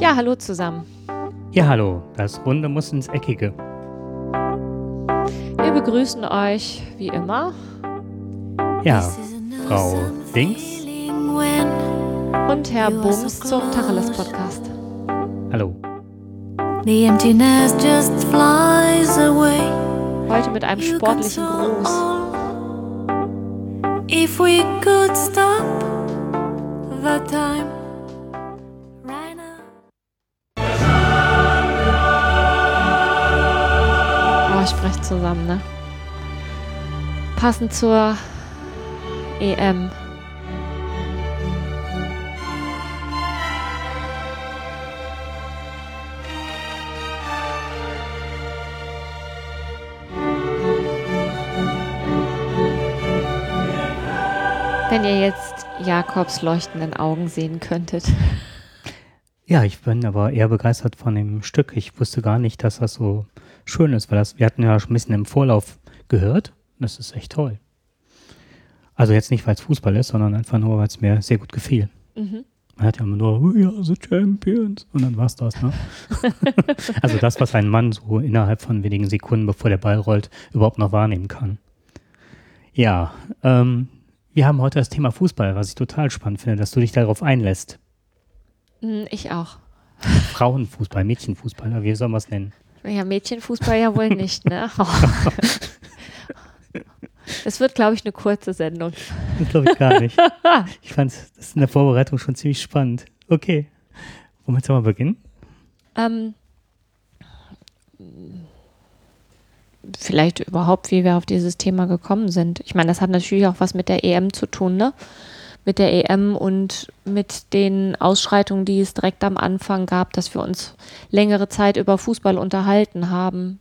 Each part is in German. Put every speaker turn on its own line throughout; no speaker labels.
Ja, hallo zusammen.
Ja, hallo. Das Runde muss ins Eckige.
Wir begrüßen euch wie immer.
Ja, Frau Dings.
Und Herr Bums zum Tacheles Podcast.
Hallo.
The emptiness just flies away.
Heute mit einem sportlichen Gruß.
If we could stop the time
zusammen, ne? Passend zur EM. Wenn ihr jetzt Jakobs leuchtenden Augen sehen könntet.
Ja, ich bin aber eher begeistert von dem Stück. Ich wusste gar nicht, dass das so schön ist, weil das, wir hatten ja schon ein bisschen im Vorlauf gehört. Das ist echt toll. Also jetzt nicht, weil es Fußball ist, sondern einfach nur, weil es mir sehr gut gefiel.
Mhm.
Man hat ja immer nur, we are the champions. Und dann war's das, ne? also das, was ein Mann so innerhalb von wenigen Sekunden, bevor der Ball rollt, überhaupt noch wahrnehmen kann. Ja, ähm, wir haben heute das Thema Fußball, was ich total spannend finde, dass du dich darauf einlässt.
Mm, Ich auch.
Frauenfußball, Mädchenfußball, wie soll man es nennen?
Ja, Mädchenfußball ja wohl nicht, ne? Oh. Es wird, glaube ich, eine kurze Sendung.
Das glaube ich gar nicht. Ich fand das in der Vorbereitung schon ziemlich spannend. Okay. Womit sollen wir beginnen?
Ähm, vielleicht überhaupt, wie wir auf dieses Thema gekommen sind. Ich meine, das hat natürlich auch was mit der EM zu tun, ne? Mit der EM und mit den Ausschreitungen, die es direkt am Anfang gab, dass wir uns längere Zeit über Fußball unterhalten haben.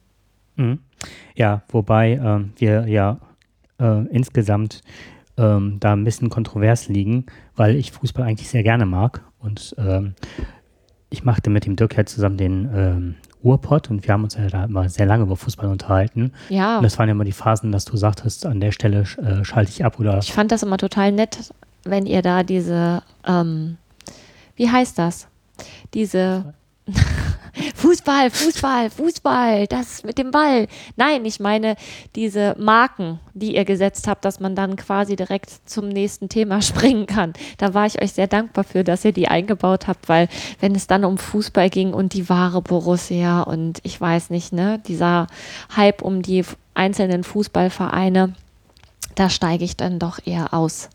Mhm. Ja, wobei ähm, wir ja äh, insgesamt ähm, da ein bisschen kontrovers liegen, weil ich Fußball eigentlich sehr gerne mag. Und ähm, ich machte mit dem Dirk ja zusammen den ähm, Urpod und wir haben uns ja da immer sehr lange über Fußball unterhalten.
Ja,
Und das waren ja immer die Phasen, dass du sagtest, an der Stelle äh, schalte ich ab oder
ich fand das immer total nett, wenn ihr da diese, ähm, wie heißt das? Diese Fußball, Fußball, Fußball, das mit dem Ball. Nein, ich meine diese Marken, die ihr gesetzt habt, dass man dann quasi direkt zum nächsten Thema springen kann. Da war ich euch sehr dankbar für, dass ihr die eingebaut habt, weil wenn es dann um Fußball ging und die wahre Borussia und ich weiß nicht, ne, dieser Hype um die einzelnen Fußballvereine, da steige ich dann doch eher aus.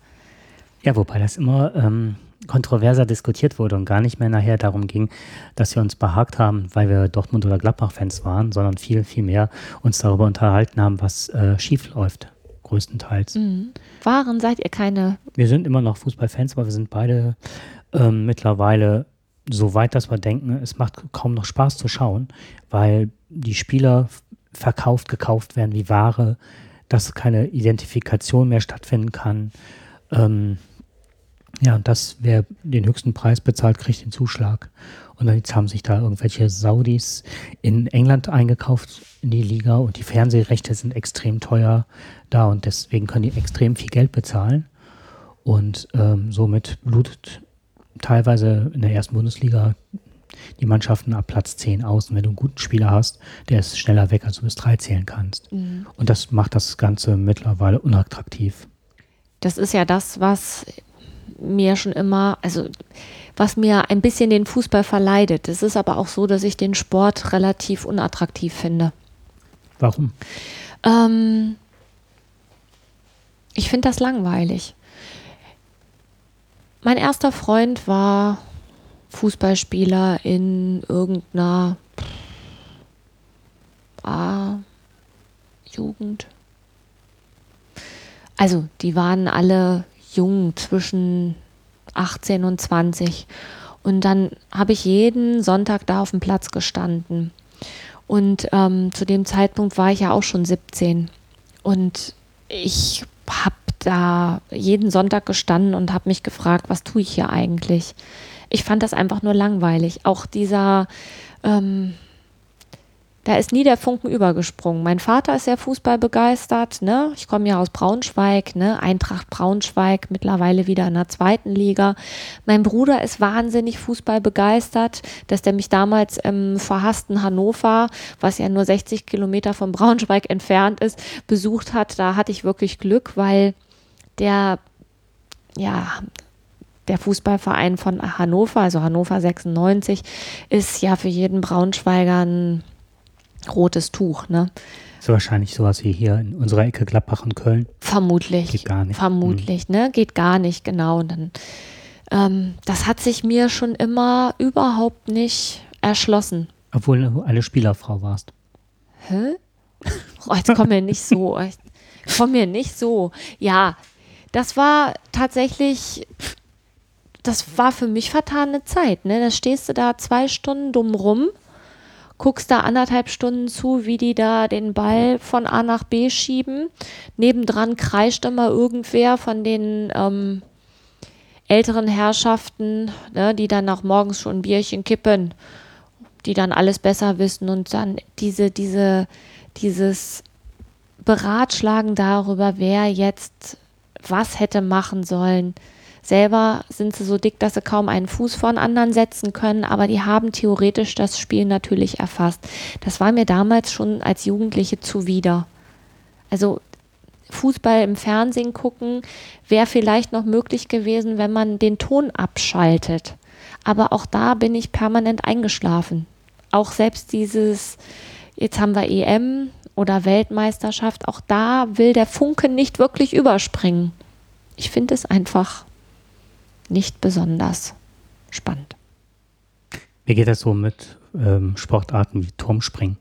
Ja, wobei das immer ähm, kontroverser diskutiert wurde und gar nicht mehr nachher darum ging, dass wir uns behagt haben, weil wir Dortmund- oder Gladbach-Fans waren, sondern viel, viel mehr uns darüber unterhalten haben, was äh, schief läuft, größtenteils.
Mhm. Waren seid ihr keine
Wir sind immer noch Fußballfans, aber wir sind beide ähm, mittlerweile so weit, dass wir denken, es macht kaum noch Spaß zu schauen, weil die Spieler verkauft, gekauft werden wie Ware, dass keine Identifikation mehr stattfinden kann. Ähm, ja, und das, wer den höchsten Preis bezahlt, kriegt den Zuschlag. Und dann jetzt haben sich da irgendwelche Saudis in England eingekauft in die Liga und die Fernsehrechte sind extrem teuer da und deswegen können die extrem viel Geld bezahlen. Und ähm, somit blutet teilweise in der ersten Bundesliga die Mannschaften ab Platz 10 aus. Und wenn du einen guten Spieler hast, der ist schneller weg, als du bis drei zählen kannst.
Mhm.
Und das macht das Ganze mittlerweile unattraktiv.
Das ist ja das, was mir schon immer, also was mir ein bisschen den Fußball verleidet. Es ist aber auch so, dass ich den Sport relativ unattraktiv finde.
Warum?
Ähm, ich finde das langweilig. Mein erster Freund war Fußballspieler in irgendeiner A-Jugend. Also, die waren alle jung, zwischen 18 und 20. Und dann habe ich jeden Sonntag da auf dem Platz gestanden. Und ähm, zu dem Zeitpunkt war ich ja auch schon 17. Und ich habe da jeden Sonntag gestanden und habe mich gefragt, was tue ich hier eigentlich? Ich fand das einfach nur langweilig. Auch dieser, ähm, Da ist nie der Funken übergesprungen. Mein Vater ist sehr Fußball begeistert. Ne? Ich komme ja aus Braunschweig, ne? Eintracht Braunschweig, mittlerweile wieder in der zweiten Liga. Mein Bruder ist wahnsinnig Fußball begeistert, dass der mich damals im verhassten Hannover, was ja nur 60 Kilometer von Braunschweig entfernt ist, besucht hat. Da hatte ich wirklich Glück, weil der, ja, der Fußballverein von Hannover, also Hannover 96, ist ja für jeden Braunschweiger ein rotes Tuch, ne?
Ist wahrscheinlich sowas wie hier in unserer Ecke Gladbach und Köln.
Vermutlich.
Geht gar nicht.
Vermutlich, ne? Geht gar nicht, genau. Und dann, ähm, das hat sich mir schon immer überhaupt nicht erschlossen.
Obwohl du eine Spielerfrau warst.
Hä? Oh, jetzt komm mir nicht so. Komm mir nicht so. Ja, das war tatsächlich, das war für mich vertane Zeit. Ne? Da stehst du da zwei Stunden dumm rum, guckst da anderthalb Stunden zu, wie die da den Ball von A nach B schieben. Nebendran kreischt immer irgendwer von den ähm, älteren Herrschaften, ne, die dann auch morgens schon ein Bierchen kippen, die dann alles besser wissen und dann diese, diese, dieses Beratschlagen darüber, wer jetzt was hätte machen sollen. Selber sind sie so dick, dass sie kaum einen Fuß vor den anderen setzen können, aber die haben theoretisch das Spiel natürlich erfasst. Das war mir damals schon als Jugendliche zuwider. Also Fußball im Fernsehen gucken wäre vielleicht noch möglich gewesen, wenn man den Ton abschaltet. Aber auch da bin ich permanent eingeschlafen. Auch selbst dieses, jetzt haben wir EM oder Weltmeisterschaft, auch da will der Funke nicht wirklich überspringen. Ich finde es einfach nicht besonders spannend.
Wie geht das so mit ähm, Sportarten wie Turmspringen?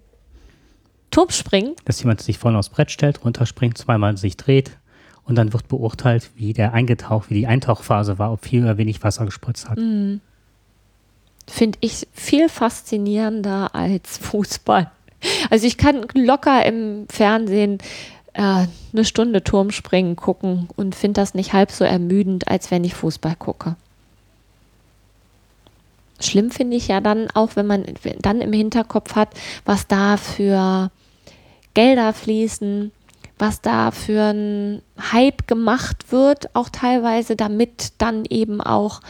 Turmspringen?
Dass jemand sich vorne aufs Brett stellt, runterspringt, zweimal sich dreht und dann wird beurteilt, wie der eingetaucht, wie die Eintauchphase war, ob viel oder wenig Wasser gespritzt hat.
finde ich viel faszinierender als Fußball. Also ich kann locker im Fernsehen äh, eine Stunde Turmspringen gucken und finde das nicht halb so ermüdend, als wenn ich Fußball gucke. Schlimm finde ich ja dann auch, wenn man dann im Hinterkopf hat, was da für Gelder fließen, was da für ein Hype gemacht wird, auch teilweise, damit dann eben auch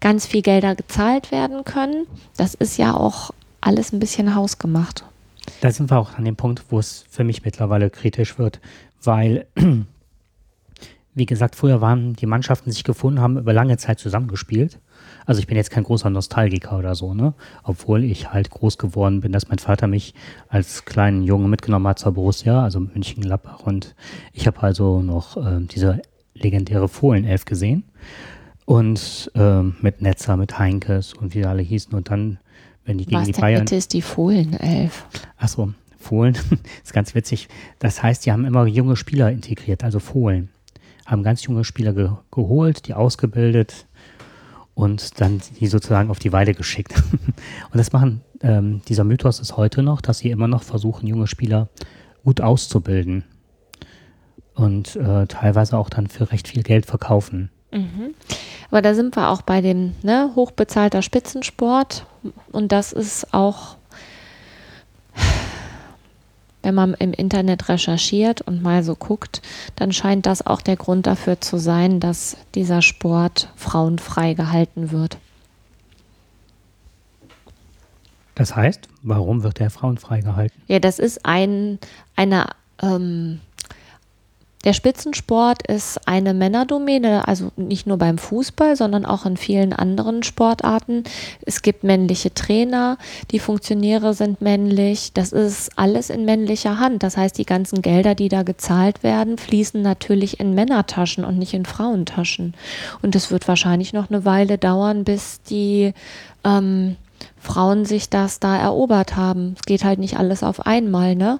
ganz viel Gelder gezahlt werden können. Das ist ja auch alles ein bisschen hausgemacht.
Da sind wir auch an dem Punkt, wo es für mich mittlerweile kritisch wird, weil, wie gesagt, früher waren die Mannschaften sich gefunden, haben über lange Zeit zusammengespielt. Also ich bin jetzt kein großer Nostalgiker oder so, ne? Obwohl ich halt groß geworden bin, dass mein Vater mich als kleinen Jungen mitgenommen hat zur Borussia, also München-Gladbach. Und ich habe also noch äh, diese legendäre Fohlenelf gesehen. Und ähm, mit Netzer, mit Heinkes und wie alle hießen. Und dann, wenn die gegen
Was
die Bayern.
bitte ist die Fohlenelf?
Achso, Fohlen. ist ganz witzig. Das heißt, die haben immer junge Spieler integriert, also Fohlen. Haben ganz junge Spieler ge geholt, die ausgebildet und dann die sozusagen auf die Weide geschickt. und das machen, ähm, dieser Mythos ist heute noch, dass sie immer noch versuchen, junge Spieler gut auszubilden. Und äh, teilweise auch dann für recht viel Geld verkaufen.
Aber da sind wir auch bei dem ne, hochbezahlter Spitzensport. Und das ist auch, wenn man im Internet recherchiert und mal so guckt, dann scheint das auch der Grund dafür zu sein, dass dieser Sport frauenfrei gehalten wird.
Das heißt, warum wird der frauenfrei gehalten?
Ja, das ist ein, eine, ähm, der Spitzensport ist eine Männerdomäne, also nicht nur beim Fußball, sondern auch in vielen anderen Sportarten. Es gibt männliche Trainer, die Funktionäre sind männlich. Das ist alles in männlicher Hand. Das heißt, die ganzen Gelder, die da gezahlt werden, fließen natürlich in Männertaschen und nicht in Frauentaschen. Und es wird wahrscheinlich noch eine Weile dauern, bis die ähm, Frauen sich das da erobert haben. Es geht halt nicht alles auf einmal, ne?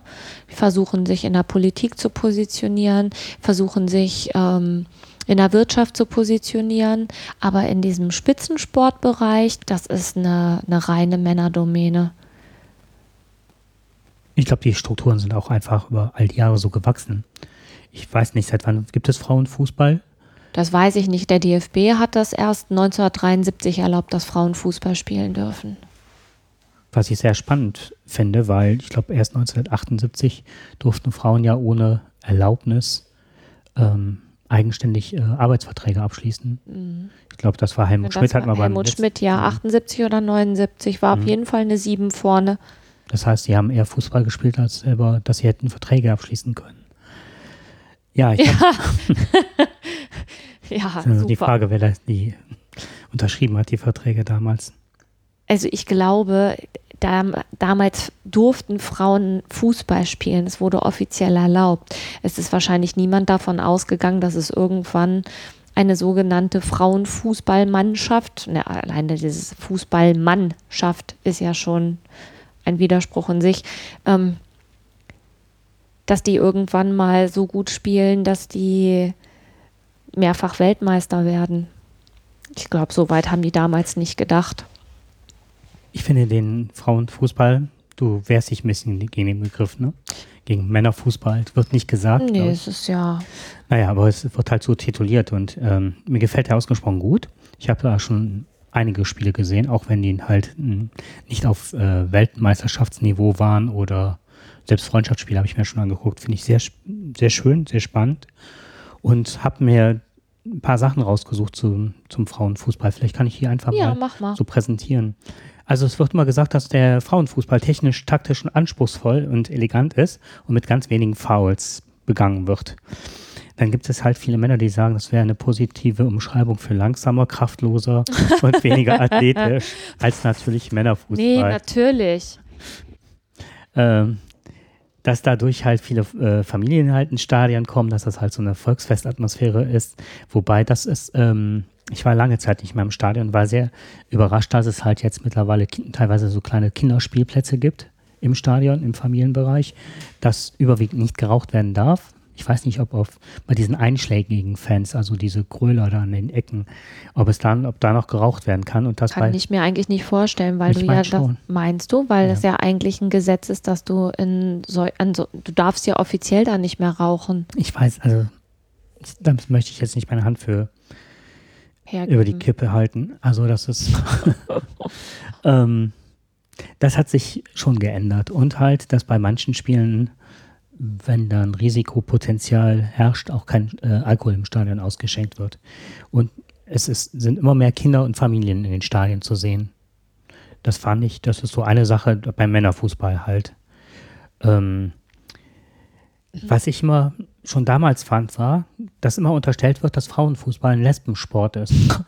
Die versuchen sich in der Politik zu positionieren, versuchen sich ähm, in der Wirtschaft zu positionieren, aber in diesem Spitzensportbereich, das ist eine, eine reine Männerdomäne.
Ich glaube, die Strukturen sind auch einfach über all die Jahre so gewachsen. Ich weiß nicht, seit wann gibt es Frauenfußball?
Das weiß ich nicht. Der DFB hat das erst 1973 erlaubt, dass Frauen Fußball spielen dürfen.
was ich sehr spannend finde, weil ich glaube, erst 1978 durften Frauen ja ohne Erlaubnis ähm, eigenständig äh, Arbeitsverträge abschließen. Ich glaube, das war Helmut
Das
Schmidt, hat
war
mal beim
Helmut Schmidt, ja, 78 oder 79, war auf
Mhm.
jeden Fall eine 7 vorne.
Das heißt, sie haben eher Fußball gespielt, als selber, dass sie hätten Verträge abschließen können. Ja, ich habe
Ja,
also die
super.
Frage, wer das die unterschrieben hat, die Verträge damals.
Also ich glaube, dam damals durften Frauen Fußball spielen. Es wurde offiziell erlaubt. Es ist wahrscheinlich niemand davon ausgegangen, dass es irgendwann eine sogenannte Frauenfußballmannschaft, ne, alleine dieses Fußballmannschaft ist ja schon ein Widerspruch in sich, ähm, dass die irgendwann mal so gut spielen, dass die mehrfach Weltmeister werden. Ich glaube, so weit haben die damals nicht gedacht.
Ich finde den Frauenfußball, du wehrst dich ein bisschen gegen den Begriff, ne? Gegen Männerfußball. Es wird nicht gesagt.
Nee, es ist ja.
Naja, aber es wird halt so tituliert und ähm, mir gefällt der ausgesprochen gut. Ich habe da schon einige Spiele gesehen, auch wenn die halt mh, nicht auf äh, Weltmeisterschaftsniveau waren oder selbst Freundschaftsspiele habe ich mir schon angeguckt. Finde ich sehr, sehr schön, sehr spannend und habe mir ein paar Sachen rausgesucht zum, zum Frauenfußball. Vielleicht kann ich hier einfach
Ja,
mal
mal.
so präsentieren. Also es wird immer gesagt, dass der Frauenfußball technisch, taktisch und anspruchsvoll und elegant ist und mit ganz wenigen Fouls begangen wird. Dann gibt es halt viele Männer, die sagen, das wäre eine positive Umschreibung für langsamer, kraftloser und weniger athletisch als natürlich Männerfußball.
Nee, natürlich.
ähm, dass dadurch halt viele äh, Familien halt ins Stadion kommen, dass das halt so eine Volksfestatmosphäre ist. Wobei das ist, ähm, ich war lange Zeit nicht mehr im Stadion, war sehr überrascht, dass es halt jetzt mittlerweile teilweise so kleine Kinderspielplätze gibt im Stadion, im Familienbereich, dass überwiegend nicht geraucht werden darf. Ich weiß nicht, ob auf, bei diesen einschlägigen Fans, also diese Gröler da an den Ecken, ob es dann, ob da noch geraucht werden kann und das
Kann ich mir eigentlich nicht vorstellen, weil du ja das
schon.
meinst du, weil
Ja.
es ja eigentlich ein Gesetz ist, dass du in so, so du darfst ja offiziell da nicht mehr rauchen.
ich weiß, also da möchte ich jetzt nicht meine Hand für
Hergeben.
über die Kippe halten. Also das ist, ähm, das hat sich schon geändert und halt, dass bei manchen Spielen, wenn dann Risikopotenzial herrscht, auch kein äh, Alkohol im Stadion ausgeschenkt wird. Und es ist, sind immer mehr Kinder und Familien in den Stadien zu sehen. Das fand ich, das ist so eine Sache beim Männerfußball halt. Ähm, was ich immer schon damals fand, war, dass immer unterstellt wird, dass Frauenfußball ein Lesbensport ist.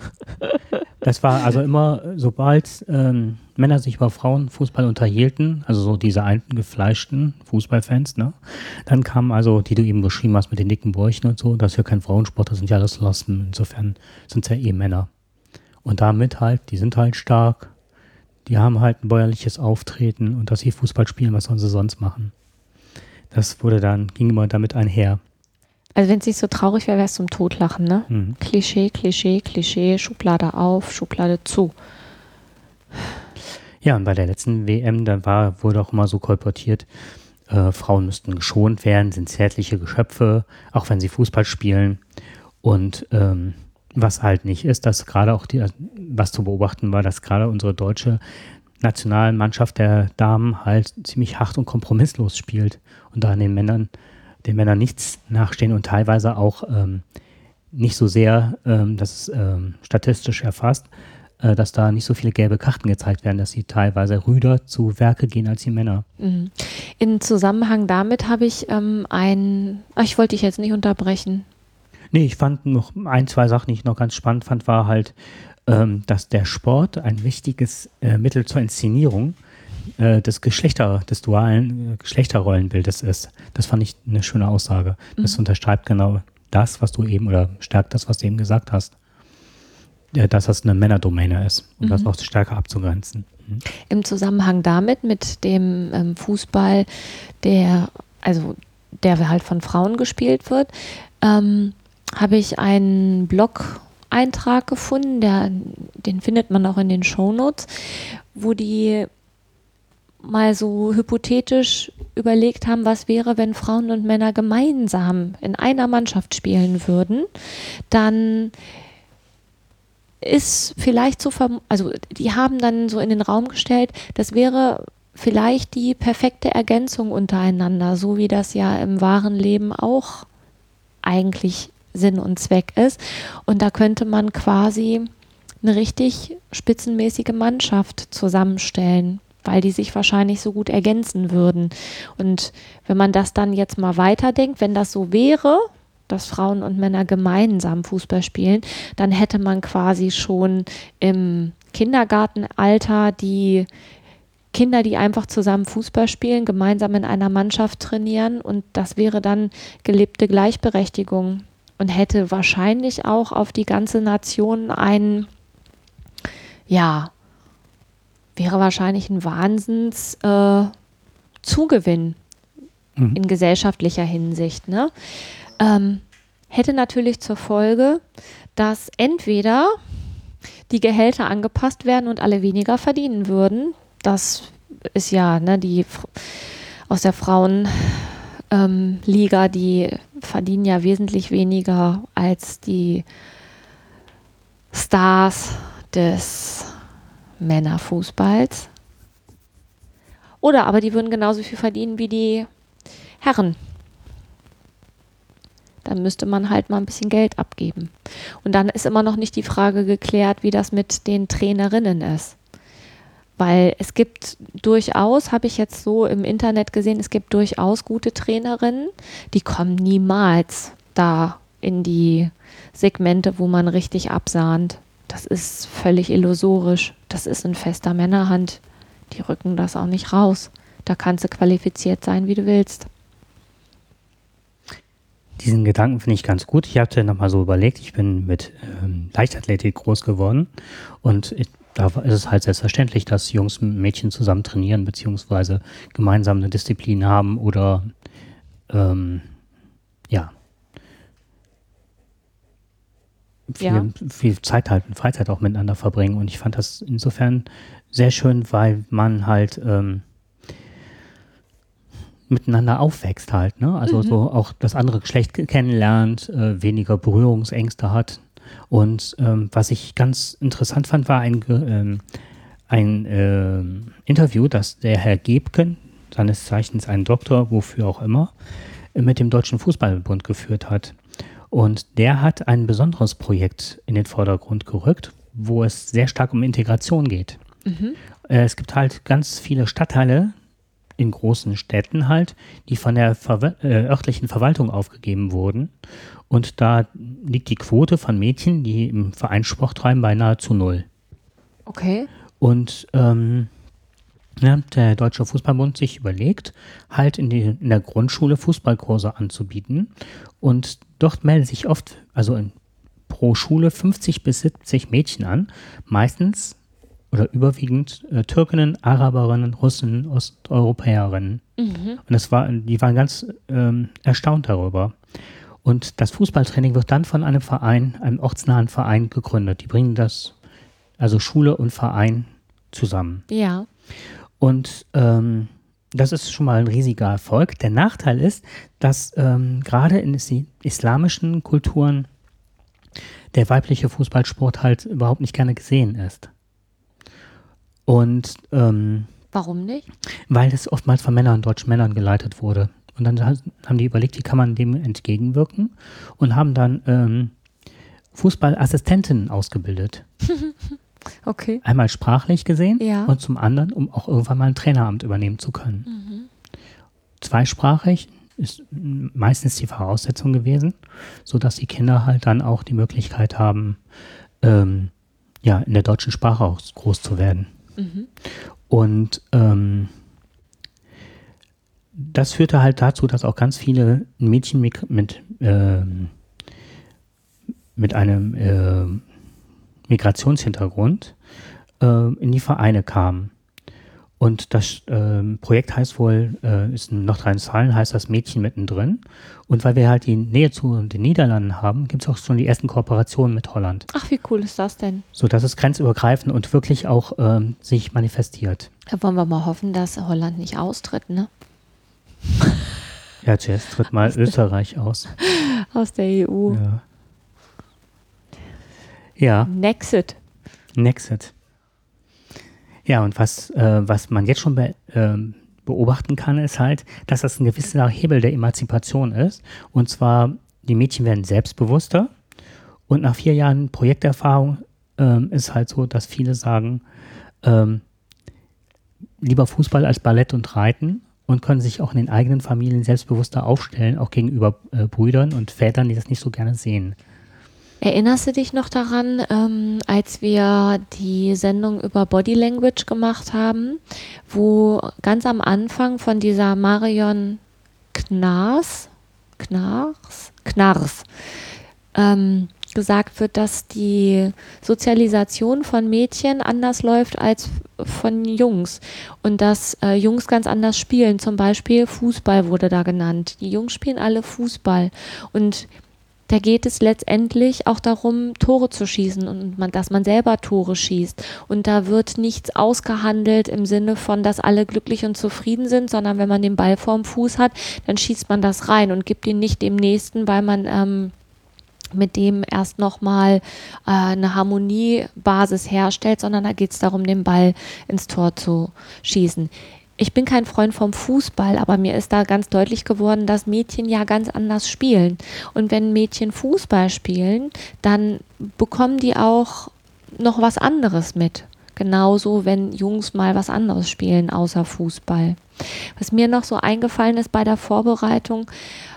Das war also immer, sobald ähm, Männer sich über Frauenfußball unterhielten, also so diese eingefleischten Fußballfans, ne, dann kamen also, die du eben beschrieben hast mit den dicken Bräuchen und so, das ist ja kein Frauensport, das sind ja alles Lesben, insofern sind es ja eh Männer. Und damit halt, die sind halt stark, die haben halt ein bäuerliches Auftreten und dass sie Fußball spielen, was sollen sie sonst machen? Das wurde dann, ging immer damit einher.
Also wenn es nicht so traurig wäre, wäre es zum Totlachen, ne?
Mhm.
Klischee, Klischee, Klischee, Schublade auf, Schublade zu.
Ja, und bei der letzten WM, da war, wurde auch immer so kolportiert, äh, Frauen müssten geschont werden, sind zärtliche Geschöpfe, auch wenn sie Fußball spielen. Und ähm, was halt nicht ist, dass gerade auch die, was zu beobachten war, dass gerade unsere deutsche Nationalmannschaft der Damen halt ziemlich hart und kompromisslos spielt und da an den Männern, den Männern nichts nachstehen und teilweise auch ähm, nicht so sehr, ähm, das ist ähm, statistisch erfasst, äh, dass da nicht so viele gelbe Karten gezeigt werden, dass sie teilweise rüder zu Werke gehen als die Männer.
Mhm. In Zusammenhang damit habe ich ähm, ein. Ach, ich wollte dich jetzt nicht unterbrechen.
Nee, ich fand noch ein, zwei Sachen, die ich noch ganz spannend fand, war halt, ähm, dass der Sport ein wichtiges äh, Mittel zur Inszenierung äh, des Geschlechter, des dualen äh, Geschlechterrollenbildes ist. Das fand ich eine schöne Aussage. Das unterschreibt genau das, was du eben, oder stärkt das, was du eben gesagt hast. Äh, dass das eine Männerdomäne ist, um das auch stärker abzugrenzen. Mhm.
Im Zusammenhang damit mit dem ähm, Fußball, der also der halt von Frauen gespielt wird, ähm, habe ich einen Blog-Eintrag gefunden, der, den findet man auch in den Shownotes, wo die mal so hypothetisch überlegt haben, was wäre, wenn Frauen und Männer gemeinsam in einer Mannschaft spielen würden, dann ist vielleicht verm also die haben dann so in den Raum gestellt, das wäre vielleicht die perfekte Ergänzung untereinander, so wie das ja im wahren Leben auch eigentlich Sinn und Zweck ist. Und da könnte man quasi eine richtig spitzenmäßige Mannschaft zusammenstellen, weil die sich wahrscheinlich so gut ergänzen würden. Und wenn man das dann jetzt mal weiterdenkt, wenn das so wäre, dass Frauen und Männer gemeinsam Fußball spielen, dann hätte man quasi schon im Kindergartenalter die Kinder, die einfach zusammen Fußball spielen, gemeinsam in einer Mannschaft trainieren und das wäre dann gelebte Gleichberechtigung und hätte wahrscheinlich auch auf die ganze Nation einen, ja, wäre wahrscheinlich ein Wahnsinns äh, Zugewinn
Mhm.
in gesellschaftlicher Hinsicht. Ne? Ähm, hätte natürlich zur Folge, dass entweder die Gehälter angepasst werden und alle weniger verdienen würden. Das ist ja ne, die aus der Frauenliga, ähm, Liga, die verdienen ja wesentlich weniger als die Stars des Männerfußballs. Oder aber die würden genauso viel verdienen wie die Herren. Dann müsste man halt mal ein bisschen Geld abgeben. Und dann ist immer noch nicht die Frage geklärt, wie das mit den Trainerinnen ist. Weil es gibt durchaus, habe ich jetzt so im Internet gesehen, es gibt durchaus gute Trainerinnen, die kommen niemals da in die Segmente, wo man richtig absahnt. Das ist völlig illusorisch. Das ist in fester Männerhand. Die rücken das auch nicht raus. Da kannst du qualifiziert sein, wie du willst.
Diesen Gedanken finde ich ganz gut. Ich hatte nochmal so überlegt, ich bin mit ähm, Leichtathletik groß geworden und ich, da ist es halt selbstverständlich, dass Jungs und Mädchen zusammen trainieren, beziehungsweise gemeinsam eine Disziplin haben oder ähm, ja. Viel,
Ja.
viel Zeit halt, Freizeit auch miteinander verbringen. Und ich fand das insofern sehr schön, weil man halt ähm, miteinander aufwächst halt, ne? Also so auch das andere Geschlecht ke- kennenlernt, äh, weniger Berührungsängste hat. Und ähm, was ich ganz interessant fand, war ein, ähm, ein ähm, Interview, das der Herr Gebken, seines Zeichens ein Doktor, wofür auch immer, äh, mit dem Deutschen Fußballbund geführt hat. Und der hat ein besonderes Projekt in den Vordergrund gerückt, wo es sehr stark um Integration geht. Äh, es gibt halt ganz viele Stadtteile in großen Städten halt, die von der Verwa äh, örtlichen Verwaltung aufgegeben wurden. Und da liegt die Quote von Mädchen, die im Vereinssport treiben, bei nahezu null.
Okay.
Und ähm, ja, der Deutsche Fußballbund sich überlegt, halt in, die, in der Grundschule Fußballkurse anzubieten. Und dort melden sich oft, also in, pro Schule 50 bis 70 Mädchen an, meistens oder überwiegend äh, Türkinnen, Araberinnen, Russen, Osteuropäerinnen. Und das war, die waren ganz ähm, erstaunt darüber. Und das Fußballtraining wird dann von einem Verein, einem ortsnahen Verein gegründet. Die bringen das, also Schule und Verein zusammen.
Ja.
Und ähm, das ist schon mal ein riesiger Erfolg. Der Nachteil ist, dass ähm, gerade in is- islamischen Kulturen der weibliche Fußballsport halt überhaupt nicht gerne gesehen ist. Und ähm,
Warum nicht?
weil es oftmals von Männern, deutschen Männern geleitet wurde. Und dann ha- haben die überlegt, wie kann man dem entgegenwirken und haben dann ähm, Fußballassistentinnen ausgebildet.
Okay.
Einmal sprachlich gesehen
Ja.
und zum anderen, um auch irgendwann mal ein Traineramt übernehmen zu können. Zweisprachig ist meistens die Voraussetzung gewesen, sodass die Kinder halt dann auch die Möglichkeit haben, ähm, ja, in der deutschen Sprache auch groß zu werden. Und ähm, das führte halt dazu, dass auch ganz viele Mädchen mit, mit, ähm, mit einem ähm, Migrationshintergrund äh, in die Vereine kamen. Und das ähm, Projekt heißt wohl, äh, ist in Nordrhein-Westfalen, heißt das Mädchen mittendrin. Und weil wir halt die Nähe zu den Niederlanden haben, gibt es auch schon die ersten Kooperationen mit Holland.
Ach, wie cool ist das denn?
So dass es grenzübergreifend und wirklich auch ähm, sich manifestiert.
Da wollen wir mal hoffen, dass Holland nicht austritt, ne?
Ja, zuerst tritt mal Österreich aus.
Aus der EU.
Ja. Ja,
Nexit.
Nexit. Ja, und was, äh, was man jetzt schon be ähm, beobachten kann, ist halt, dass das ein gewisser Hebel der Emanzipation ist. Und zwar, die Mädchen werden selbstbewusster. Und nach vier Jahren Projekterfahrung ähm, ist halt so, dass viele sagen, ähm, lieber Fußball als Ballett und Reiten und können sich auch in den eigenen Familien selbstbewusster aufstellen, auch gegenüber äh, Brüdern und Vätern, die das nicht so gerne sehen.
Erinnerst du dich noch daran, ähm, als wir die Sendung über Body Language gemacht haben, wo ganz am Anfang von dieser Marion Knars, Knars, Knars, ähm, gesagt wird, dass die Sozialisation von Mädchen anders läuft als von Jungs und dass äh, Jungs ganz anders spielen. Zum Beispiel Fußball wurde da genannt. Die Jungs spielen alle Fußball und da geht es letztendlich auch darum, Tore zu schießen und man, dass man selber Tore schießt. Und da wird nichts ausgehandelt im Sinne von, dass alle glücklich und zufrieden sind, sondern wenn man den Ball vorm Fuß hat, dann schießt man das rein und gibt ihn nicht dem Nächsten, weil man ähm, mit dem erst nochmal äh, eine Harmoniebasis herstellt, sondern da geht es darum, den Ball ins Tor zu schießen. Ich bin kein Freund vom Fußball, aber mir ist da ganz deutlich geworden, dass Mädchen ja ganz anders spielen. Und wenn Mädchen Fußball spielen, dann bekommen die auch noch was anderes mit. Genauso, wenn Jungs mal was anderes spielen, außer Fußball. Was mir noch so eingefallen ist bei der Vorbereitung,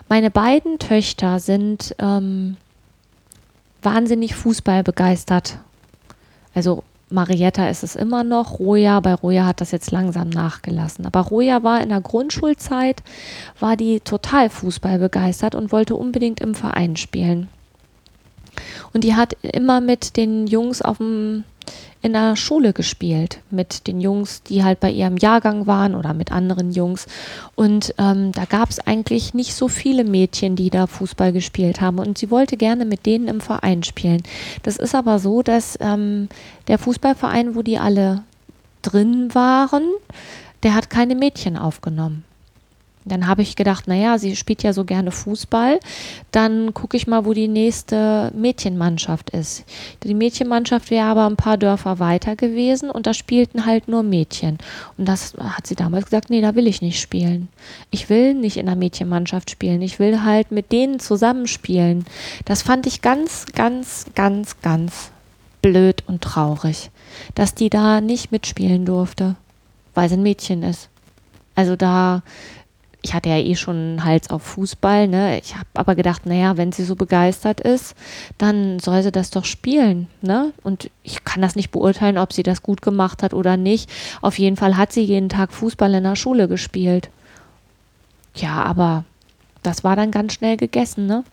meine beiden Töchter sind ähm, wahnsinnig Fußball begeistert. Also Marietta ist es immer noch, Roja, bei Roja hat das jetzt langsam nachgelassen. Aber Roja war in der Grundschulzeit, war die total Fußball begeistert und wollte unbedingt im Verein spielen. Und die hat immer mit den Jungs auf dem, in der Schule gespielt, mit den Jungs, die halt bei ihrem Jahrgang waren oder mit anderen Jungs. Und ähm, da gab es eigentlich nicht so viele Mädchen, die da Fußball gespielt haben. Und sie wollte gerne mit denen im Verein spielen. Das ist aber so, dass ähm, der Fußballverein, wo die alle drin waren, der hat keine Mädchen aufgenommen. Dann habe ich gedacht, naja, sie spielt ja so gerne Fußball. Dann gucke ich mal, wo die nächste Mädchenmannschaft ist. Die Mädchenmannschaft wäre aber ein paar Dörfer weiter gewesen und da spielten halt nur Mädchen. Und das hat sie damals gesagt, nee, da will ich nicht spielen. Ich will nicht in der Mädchenmannschaft spielen. Ich will halt mit denen zusammenspielen. Das fand ich ganz, ganz, ganz, ganz blöd und traurig, dass die da nicht mitspielen durfte, weil sie ein Mädchen ist. Also da ich hatte ja eh schon einen Hals auf Fußball, ne? Ich habe aber gedacht, naja, wenn sie so begeistert ist, dann soll sie das doch spielen, ne? Und ich kann das nicht beurteilen, ob sie das gut gemacht hat oder nicht. Auf jeden Fall hat sie jeden Tag Fußball in der Schule gespielt. Ja, aber das war dann ganz schnell gegessen, ne?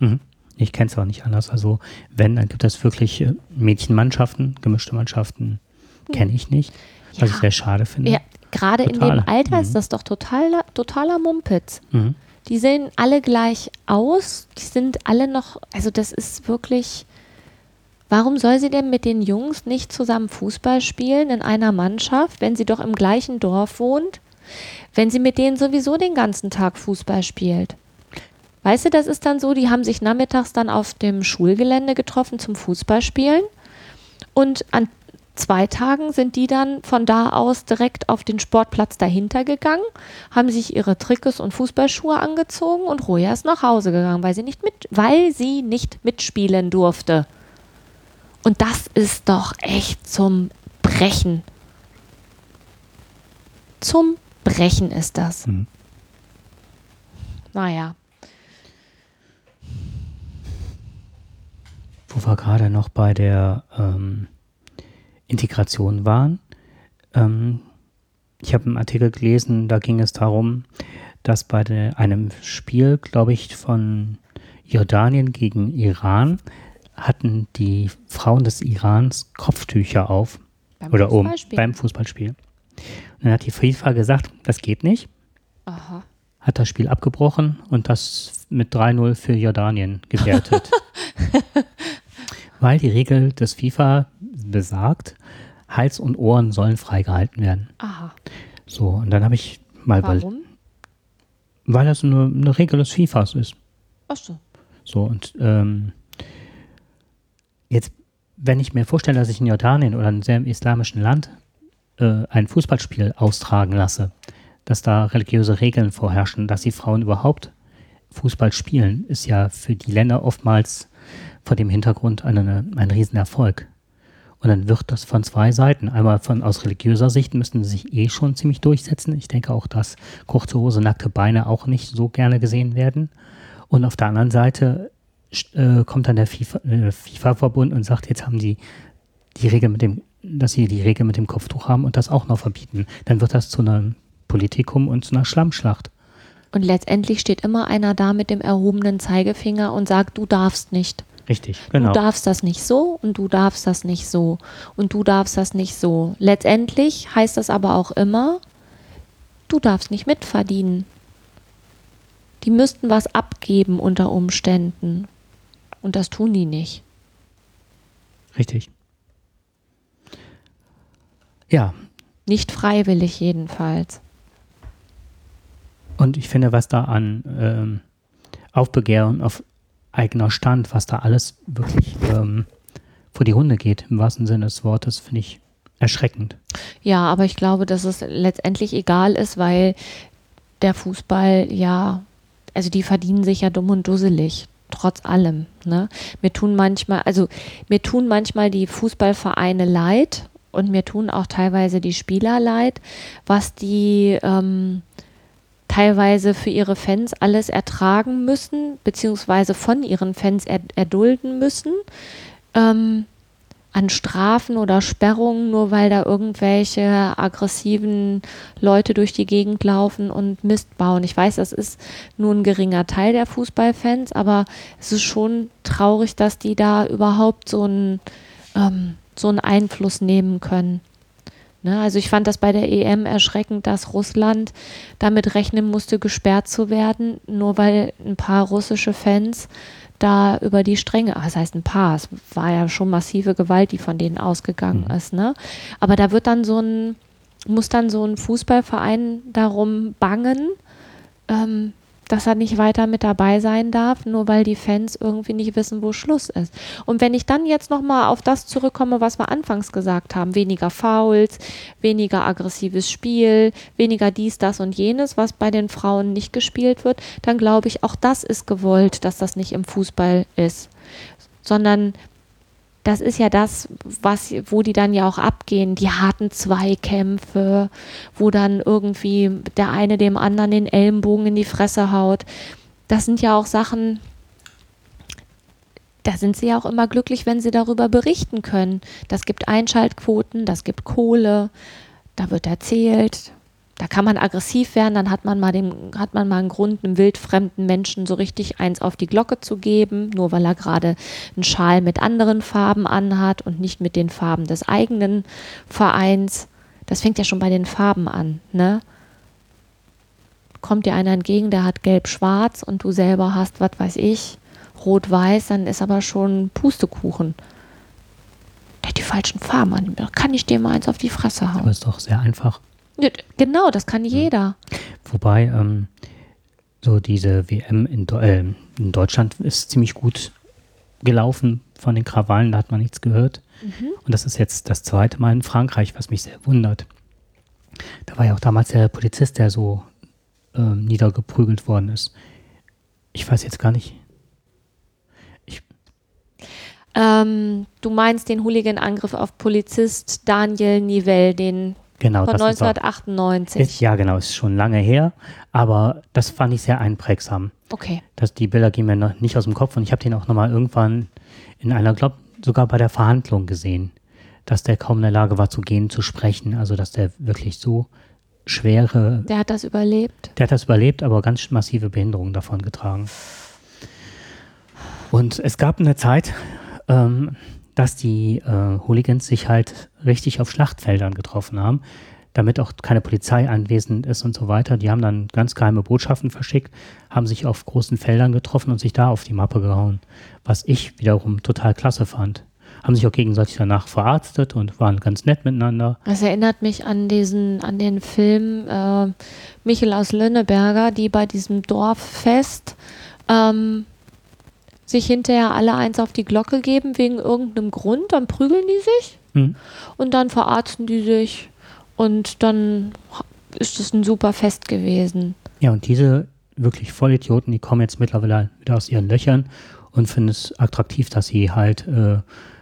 Mhm. Ich kenne es auch nicht anders. Also, wenn, dann gibt es wirklich äh, Mädchenmannschaften, gemischte Mannschaften, kenne ich nicht. Was
Ja.
ich sehr schade finde.
Ja, gerade in
Total.
dem Alter
Mhm.
ist das doch totaler, totaler Mumpitz.
Mhm.
Die sehen alle gleich aus. Die sind alle noch, also das ist wirklich. Warum soll sie denn mit den Jungs nicht zusammen Fußball spielen in einer Mannschaft, wenn sie doch im gleichen Dorf wohnt? Wenn sie mit denen sowieso den ganzen Tag Fußball spielt? Weißt du, das ist dann so, die haben sich nachmittags dann auf dem Schulgelände getroffen zum Fußballspielen und an zwei Tagen sind die dann von da aus direkt auf den Sportplatz dahinter gegangen, haben sich ihre Trikots und Fußballschuhe angezogen und Roja ist nach Hause gegangen, weil sie nicht mit, weil sie nicht mitspielen durfte. Und das ist doch echt zum Brechen. Zum Brechen ist das.
Mhm.
Naja.
Wo wir gerade noch bei der ähm, Integration waren. Ähm, ich habe einen Artikel gelesen, da ging es darum, dass bei der, einem Spiel, glaube ich, von Jordanien gegen Iran hatten die Frauen des Irans Kopftücher auf
Beim
oder um
Fußballspiel.
beim Fußballspiel. Und dann hat die FIFA gesagt, das geht nicht,
Aha.
hat das Spiel abgebrochen und das mit 3-0 für Jordanien gewertet. Weil die Regel des FIFA besagt, Hals und Ohren sollen freigehalten werden.
Aha.
So, und dann habe ich mal,
Warum?
weil das eine, eine Regel des FIFAs ist.
Ach so.
So, und ähm, Jetzt, wenn ich mir vorstelle, dass ich in Jordanien oder in einem islamischen Land äh, ein Fußballspiel austragen lasse, dass da religiöse Regeln vorherrschen, dass die Frauen überhaupt Fußball spielen, ist ja für die Länder oftmals vor dem Hintergrund eine, ein Riesenerfolg. Und dann wird das von zwei Seiten. Einmal von aus religiöser Sicht müssten sie sich eh schon ziemlich durchsetzen. Ich denke auch, dass kurze Hose, nackte Beine auch nicht so gerne gesehen werden. Und auf der anderen Seite äh, kommt dann der FIFA-Verbund äh, FIFA und sagt, jetzt haben die die Regel mit dem, dass sie die Regel mit dem Kopftuch haben und das auch noch verbieten. Dann wird das zu einem Politikum und zu einer Schlammschlacht.
Und letztendlich steht immer einer da mit dem erhobenen Zeigefinger und sagt, du darfst nicht.
Richtig, genau.
Du darfst das nicht so und du darfst das nicht so und du darfst das nicht so. Letztendlich heißt das aber auch immer, du darfst nicht mitverdienen. Die müssten was abgeben unter Umständen. Und das tun die nicht.
Richtig. Ja.
Nicht freiwillig jedenfalls.
Und ich finde, was da an ähm, Aufbegehren auf eigener Stand, was da alles wirklich ähm, vor die Hunde geht, im wahrsten Sinne des Wortes, finde ich erschreckend.
Ja, aber ich glaube, dass es letztendlich egal ist, weil der Fußball ja, also die verdienen sich ja dumm und dusselig, trotz allem. Ne? Mir tun manchmal, also mir tun manchmal die Fußballvereine leid und mir tun auch teilweise die Spieler leid, was die ähm, teilweise für ihre Fans alles ertragen müssen, beziehungsweise von ihren Fans er, erdulden müssen. Ähm, an Strafen oder Sperrungen, nur weil da irgendwelche aggressiven Leute durch die Gegend laufen und Mist bauen. Ich weiß, das ist nur ein geringer Teil der Fußballfans, aber es ist schon traurig, dass die da überhaupt so einen, ähm, so einen Einfluss nehmen können. Ne? Also ich fand das bei der EM erschreckend, dass Russland damit rechnen musste, gesperrt zu werden, nur weil ein paar russische Fans da über die Stränge, das heißt ein paar, es war ja schon massive Gewalt, die von denen ausgegangen mhm. ist. Ne? Aber da wird dann so ein, muss dann so ein Fußballverein darum bangen, ähm, dass er nicht weiter mit dabei sein darf, nur weil die Fans irgendwie nicht wissen, wo Schluss ist. Und wenn ich dann jetzt nochmal auf das zurückkomme, was wir anfangs gesagt haben, weniger Fouls, weniger aggressives Spiel, weniger dies, das und jenes, was bei den Frauen nicht gespielt wird, dann glaube ich, auch das ist gewollt, dass das nicht im Fußball ist, sondern das ist ja das, was, wo die dann ja auch abgehen, die harten Zweikämpfe, wo dann irgendwie der eine dem anderen den Ellenbogen in die Fresse haut. Das sind ja auch Sachen, da sind sie ja auch immer glücklich, wenn sie darüber berichten können. Das gibt Einschaltquoten, das gibt Kohle, da wird erzählt, da kann man aggressiv werden, dann hat man mal den, hat man mal einen Grund, einem wildfremden Menschen so richtig eins auf die Glocke zu geben, nur weil er gerade einen Schal mit anderen Farben anhat und nicht mit den Farben des eigenen Vereins. Das fängt ja schon bei den Farben an, ne? Kommt dir einer entgegen, der hat gelb-schwarz und du selber hast, was weiß ich, rot-weiß, dann ist aber schon Pustekuchen. Der hat die falschen Farben an. Kann ich dir mal eins auf die Fresse hauen.
Aber ist doch sehr einfach.
Genau, das kann jeder.
Wobei, ähm, so diese WM in, äh, in, Deutschland ist ziemlich gut gelaufen von den Krawallen, da hat man nichts gehört. Mhm. Und das ist jetzt das zweite Mal in Frankreich, was mich sehr wundert. Da war ja auch damals der Polizist, der so äh, niedergeprügelt worden ist. Ich weiß jetzt gar nicht.
Ich ähm, du meinst den Hooligan-Angriff auf Polizist Daniel Nivelle, den
Genau,
Von 1998.
Ist, ja, genau, ist schon lange her, aber das fand ich sehr einprägsam.
Okay.
Dass die Bilder gehen mir noch nicht aus dem Kopf und ich habe den auch nochmal irgendwann in einer, glaube sogar bei der Verhandlung gesehen, dass der kaum in der Lage war zu gehen, zu sprechen. Also, dass der wirklich so schwere.
Der hat das überlebt.
Der hat das überlebt, aber ganz massive Behinderungen davon getragen. Und es gab eine Zeit, ähm, dass die äh, Hooligans sich halt richtig auf Schlachtfeldern getroffen haben, damit auch keine Polizei anwesend ist und so weiter. Die haben dann ganz geheime Botschaften verschickt, haben sich auf großen Feldern getroffen und sich da auf die Mappe gehauen, was ich wiederum total klasse fand. Haben sich auch gegenseitig danach verarztet und waren ganz nett miteinander.
Das erinnert mich an diesen, an den Film äh, Michel aus Lönneberger, die bei diesem Dorffest ähm, sich hinterher alle eins auf die Glocke geben wegen irgendeinem Grund, dann prügeln die sich
Hm.
und dann verarzten die sich und dann ist es ein super Fest gewesen.
Ja, und diese wirklich Vollidioten, die kommen jetzt mittlerweile wieder aus ihren Löchern und finden es attraktiv, dass sie halt äh,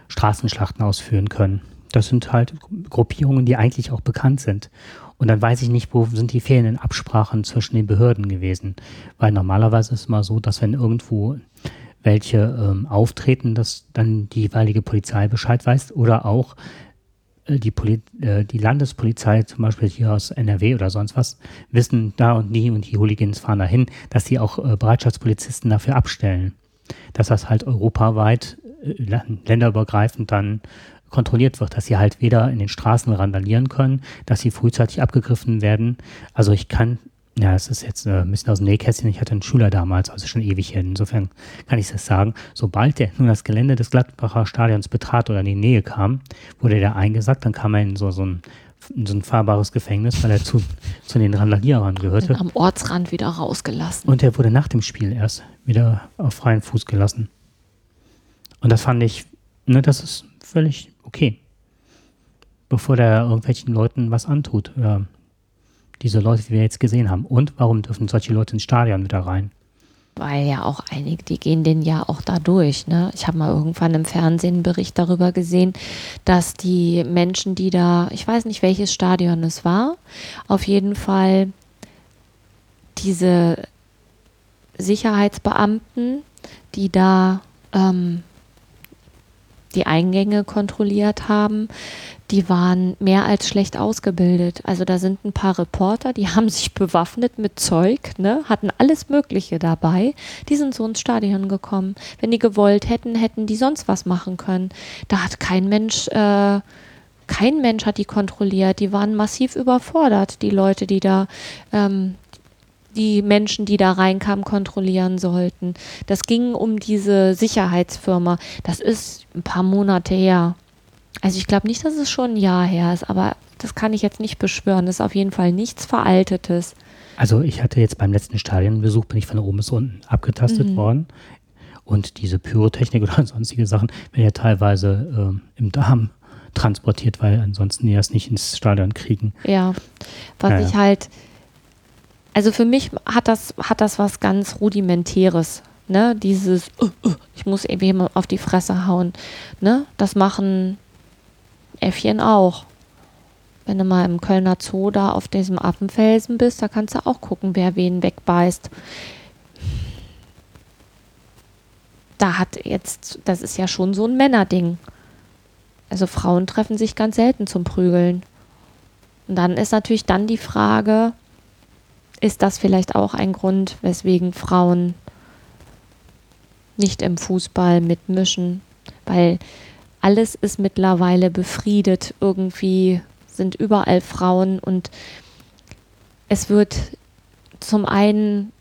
Straßenschlachten ausführen können. Das sind halt Gruppierungen, die eigentlich auch bekannt sind. Und dann weiß ich nicht, wo sind die fehlenden Absprachen zwischen den Behörden gewesen. Weil normalerweise ist es mal so, dass wenn irgendwo welche ähm, auftreten, dass dann die jeweilige Polizei Bescheid weiß oder auch äh, die, Poli äh, die Landespolizei, zum Beispiel hier aus NRW oder sonst was, wissen da und die und die Hooligans fahren dahin, dass sie auch äh, Bereitschaftspolizisten dafür abstellen. Dass das halt europaweit, äh, lä- länderübergreifend dann kontrolliert wird, dass sie halt weder in den Straßen randalieren können, dass sie frühzeitig abgegriffen werden. Also ich kann, ja, es ist jetzt äh, ein bisschen aus dem Nähkästchen, ich hatte einen Schüler damals, also schon ewig her, insofern kann ich das sagen. Sobald der nun das Gelände des Gladbacher Stadions betrat oder in die Nähe kam, wurde der eingesackt, dann kam er in so, so, ein, in so ein fahrbares Gefängnis, weil er zu, zu den Randalierern gehörte.
Am Ortsrand wieder rausgelassen.
Und er wurde nach dem Spiel erst wieder auf freien Fuß gelassen. Und das fand ich, ne, das ist völlig okay. Bevor der irgendwelchen Leuten was antut. Oder diese Leute, die wir jetzt gesehen haben. Und warum dürfen solche Leute ins Stadion wieder rein?
Weil ja auch einige, die gehen den ja auch da durch. Ne? Ich habe mal irgendwann im Fernsehen einen Bericht darüber gesehen, dass die Menschen, die da, ich weiß nicht, welches Stadion es war, auf jeden Fall diese Sicherheitsbeamten, die da ähm, die Eingänge kontrolliert haben, die waren mehr als schlecht ausgebildet. Also da sind ein paar Reporter, die haben sich bewaffnet mit Zeug, ne, hatten alles Mögliche dabei. Die sind so ins Stadion gekommen. Wenn die gewollt hätten, hätten die sonst was machen können. Da hat kein Mensch, äh, kein Mensch hat die kontrolliert. Die waren massiv überfordert, die Leute, die da ähm, die Menschen, die da reinkamen, kontrollieren sollten. Das ging um diese Sicherheitsfirma. Das ist ein paar Monate her. Also ich glaube nicht, dass es schon ein Jahr her ist, aber das kann ich jetzt nicht beschwören. Das ist auf jeden Fall nichts Veraltetes.
Also ich hatte jetzt beim letzten Stadionbesuch, bin ich von oben bis unten abgetastet
Mhm.
worden. Und diese Pyrotechnik oder sonstige Sachen werden ja teilweise ähm, im Darm transportiert, weil ansonsten die das nicht ins Stadion kriegen.
Ja, was
Ja, ja.
ich halt, also für mich hat das, hat das was ganz Rudimentäres. Ne, dieses, uh, uh, ich muss irgendwie jemand auf die Fresse hauen. Ne, das machen Äffchen auch. Wenn du mal im Kölner Zoo da auf diesem Affenfelsen bist, da kannst du auch gucken, wer wen wegbeißt. Da hat jetzt, das ist ja schon so ein Männerding. Also Frauen treffen sich ganz selten zum Prügeln. Und dann ist natürlich dann die Frage, ist das vielleicht auch ein Grund, weswegen Frauen nicht im Fußball mitmischen? Weil alles ist mittlerweile befriedet. Irgendwie sind überall Frauen und es wird zum einen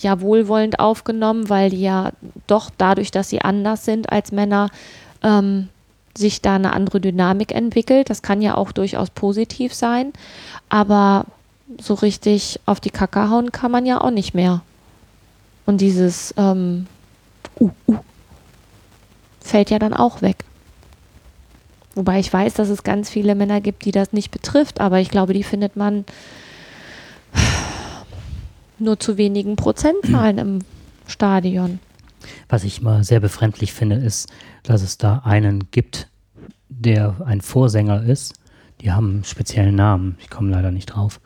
ja wohlwollend aufgenommen, weil die ja doch dadurch, dass sie anders sind als Männer, ähm, sich da eine andere Dynamik entwickelt. Das kann ja auch durchaus positiv sein, aber so richtig auf die Kacke hauen kann man ja auch nicht mehr. Und dieses ähm, uh, uh, fällt ja dann auch weg. Wobei ich weiß, dass es ganz viele Männer gibt, die das nicht betrifft, aber ich glaube, die findet man nur zu wenigen Prozentzahlen im Stadion.
Was ich mal sehr befremdlich finde, ist, dass es da einen gibt, der ein Vorsänger ist. Die haben einen speziellen Namen. Ich komme leider nicht drauf.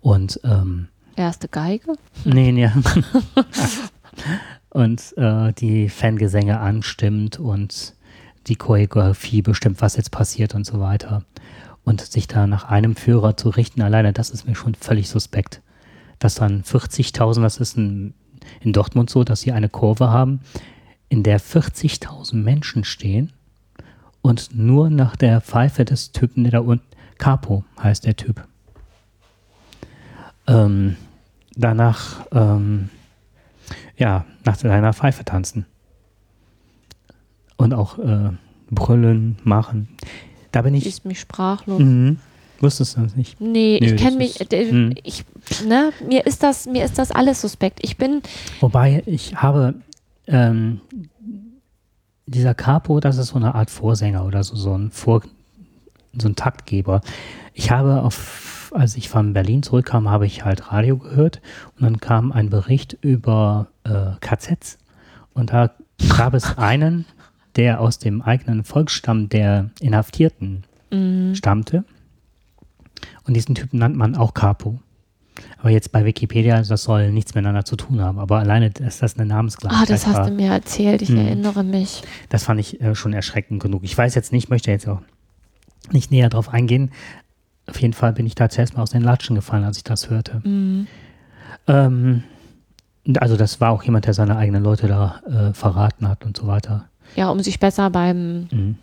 Und ähm,
Erste Geige?
nee, nee. und äh, die Fangesänge anstimmt und die Choreografie bestimmt, was jetzt passiert und so weiter. Und sich da nach einem Führer zu richten, alleine das ist mir schon völlig suspekt. Dass dann 40.000, das ist in, in Dortmund so, dass sie eine Kurve haben, in der 40.000 Menschen stehen und nur nach der Pfeife des Typen, der da unten, Capo heißt der Typ. Ähm, danach, ähm, ja, nach seiner Pfeife tanzen. Und auch äh, brüllen, machen. Da bin ich.
Ist mich sprachlos.
Mhm. Wusstest du das nicht?
Nee,
Nö,
ich kenne mich,
ist-
äh,
hm.
ich, ne, mir ist das, mir ist das alles suspekt. Ich bin,
Wobei ich habe ähm, dieser Capo, das ist so eine Art Vorsänger oder so, so ein Vor, so ein Taktgeber. Ich habe auf, als ich von Berlin zurückkam, habe ich halt Radio gehört und dann kam ein Bericht über äh, KZs und da gab es einen, der aus dem eigenen Volksstamm der Inhaftierten stammte und diesen Typen nannt man auch Capo. Aber jetzt bei Wikipedia, das soll nichts miteinander zu tun haben. Aber alleine, dass das eine
Ah,
Namensgleichheit
das hast
war,
du mir erzählt, ich
Hm.
erinnere mich.
das fand ich äh, schon erschreckend genug. Ich weiß jetzt nicht, möchte jetzt auch nicht näher drauf eingehen. Auf jeden Fall bin ich da zuerst mal aus den Latschen gefallen, als ich das hörte.
Mhm.
Ähm, also das war auch jemand, der seine eigenen Leute da äh, verraten hat und so weiter.
Ja, um sich besser beim.
Mhm.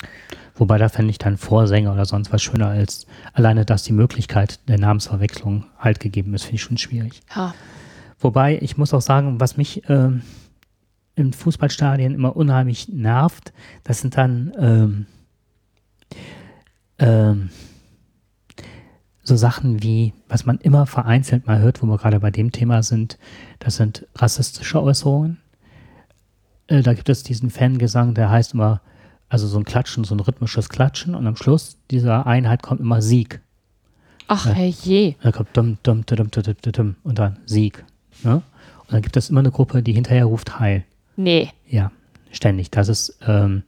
Wobei da fände ich dann Vorsänger oder sonst was schöner als alleine, dass die Möglichkeit der Namensverwechslung halt gegeben ist, finde ich schon schwierig.
Ja,
Wobei, ich muss auch sagen, was mich ähm, in Fußballstadien immer unheimlich nervt, das sind dann ähm, ähm, so Sachen wie, was man immer vereinzelt mal hört, wo wir gerade bei dem Thema sind, das sind rassistische Äußerungen. Äh, da gibt es diesen Fangesang, der heißt immer, also so ein Klatschen, so ein rhythmisches Klatschen und am Schluss dieser Einheit kommt immer Sieg.
Ach,
Ja.
herrje.
Da kommt dumm, dumm, dumm, dumm, dumm, dumm, dumm und dann Sieg. Ne? Und dann gibt es immer eine Gruppe, die hinterher ruft Heil.
Nee.
Ja, ständig. Das ist ähm,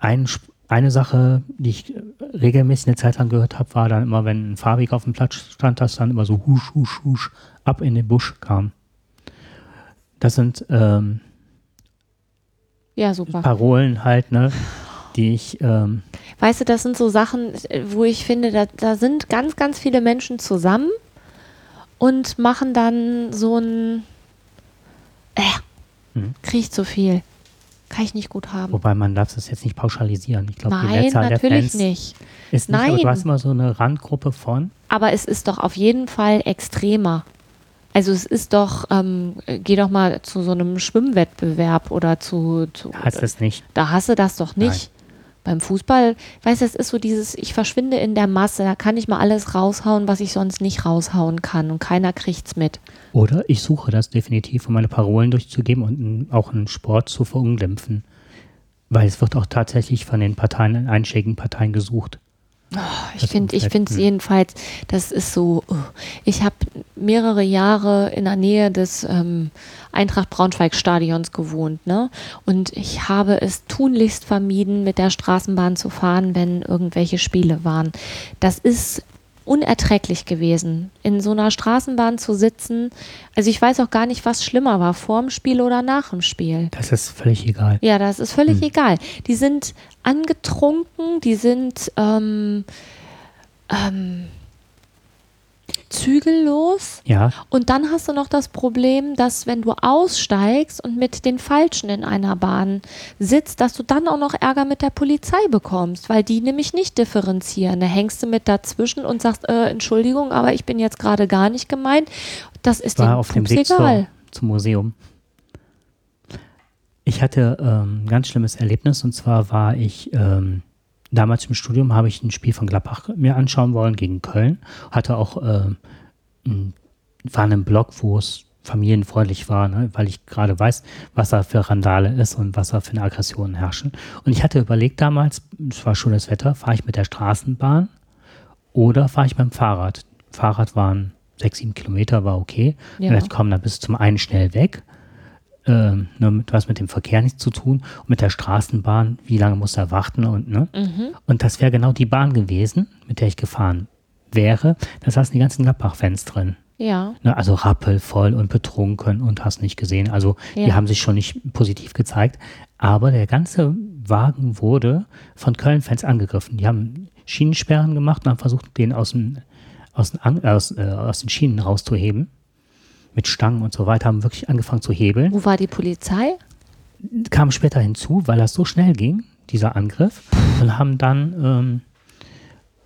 ein, eine Sache, die ich äh, regelmäßig eine Zeit lang gehört habe, war dann immer, wenn ein Farbig auf dem Platz stand, dass dann immer so husch, husch, husch ab in den Busch kam. Das sind ähm,
Ja, super.
Parolen halt, ne, die ich ähm,
Weißt du, das sind so Sachen, wo ich finde, da, da sind ganz, ganz viele Menschen zusammen und machen dann so ein. Äh,
Mhm.
krieg zu viel. Kann ich nicht gut haben.
Wobei man darf das jetzt nicht pauschalisieren. Ich glaube, die
Nein,
Mehrzahl der
natürlich
Fans
nicht.
ist nicht, aber du
Nein.
hast immer so eine Randgruppe von.
Aber es ist doch auf jeden Fall extremer. Also es ist doch, ähm, geh doch mal zu so einem Schwimmwettbewerb oder zu, zu
Heißt es nicht.
da hast du das doch nicht. Beim Fußball, weißt du, es ist so dieses, ich verschwinde in der Masse, da kann ich mal alles raushauen, was ich sonst nicht raushauen kann und keiner kriegt's mit.
Oder ich suche das definitiv, um meine Parolen durchzugeben und auch einen Sport zu verunglimpfen. Weil es wird auch tatsächlich von den Parteien, einschlägigen Parteien gesucht.
Ich
Das
finde, ich finde es
hm.
jedenfalls, das ist so, uh, ich habe mehrere Jahre in der Nähe des ähm, Eintracht Braunschweig Stadions gewohnt, ne? Und ich habe es tunlichst vermieden, mit der Straßenbahn zu fahren, wenn irgendwelche Spiele waren. Das ist unerträglich gewesen, in so einer Straßenbahn zu sitzen. Also ich weiß auch gar nicht, was schlimmer war, vorm Spiel oder nach dem Spiel.
Das ist völlig egal.
Ja, das ist völlig
Hm.
egal. Die sind angetrunken, die sind ähm, ähm, zügellos.
Ja,
Und dann hast du noch das Problem, dass wenn du aussteigst und mit den Falschen in einer Bahn sitzt, dass du dann auch noch Ärger mit der Polizei bekommst, weil die nämlich nicht differenzieren. Da hängst du mit dazwischen und sagst, äh, Entschuldigung, aber ich bin jetzt gerade gar nicht gemeint. Das ist
war auf dem Weg zur,
egal.
zum Museum. Ich hatte ähm, ein ganz schlimmes Erlebnis und zwar war ich ähm, damals im Studium, habe ich ein Spiel von Gladbach mir anschauen wollen gegen Köln. Hatte auch, ein- war in einem Blog, wo es familienfreundlich war, ne? weil ich gerade weiß, was da für Randale ist und was da für eine Aggressionen herrschen. Und ich hatte überlegt damals, es war schönes Wetter, fahre ich mit der Straßenbahn oder fahre ich mit dem Fahrrad. Fahrrad waren sechs, sieben Kilometer, war okay.
Ja.
Ich komm, da bist du zum einen schnell weg. Ähm, ne, mit, was mit dem Verkehr nichts zu tun. Und mit der Straßenbahn, wie lange muss er warten und ne?
Mhm.
Und das wäre genau die Bahn gewesen, mit der ich gefahren wäre. Da saßen die ganzen Gladbach-Fans drin.
Ja,
Ne, also rappelvoll und betrunken und hast nicht gesehen. Also die
Ja.
haben sich schon nicht positiv gezeigt. Aber der ganze Wagen wurde von Köln-Fans angegriffen. Die haben Schienensperren gemacht und haben versucht, den aus, dem, aus, den, aus, äh, aus den Schienen rauszuheben. Mit Stangen und so weiter, haben wirklich angefangen zu hebeln.
wo war die Polizei?
Kam später hinzu, weil das so schnell ging, dieser Angriff, und haben dann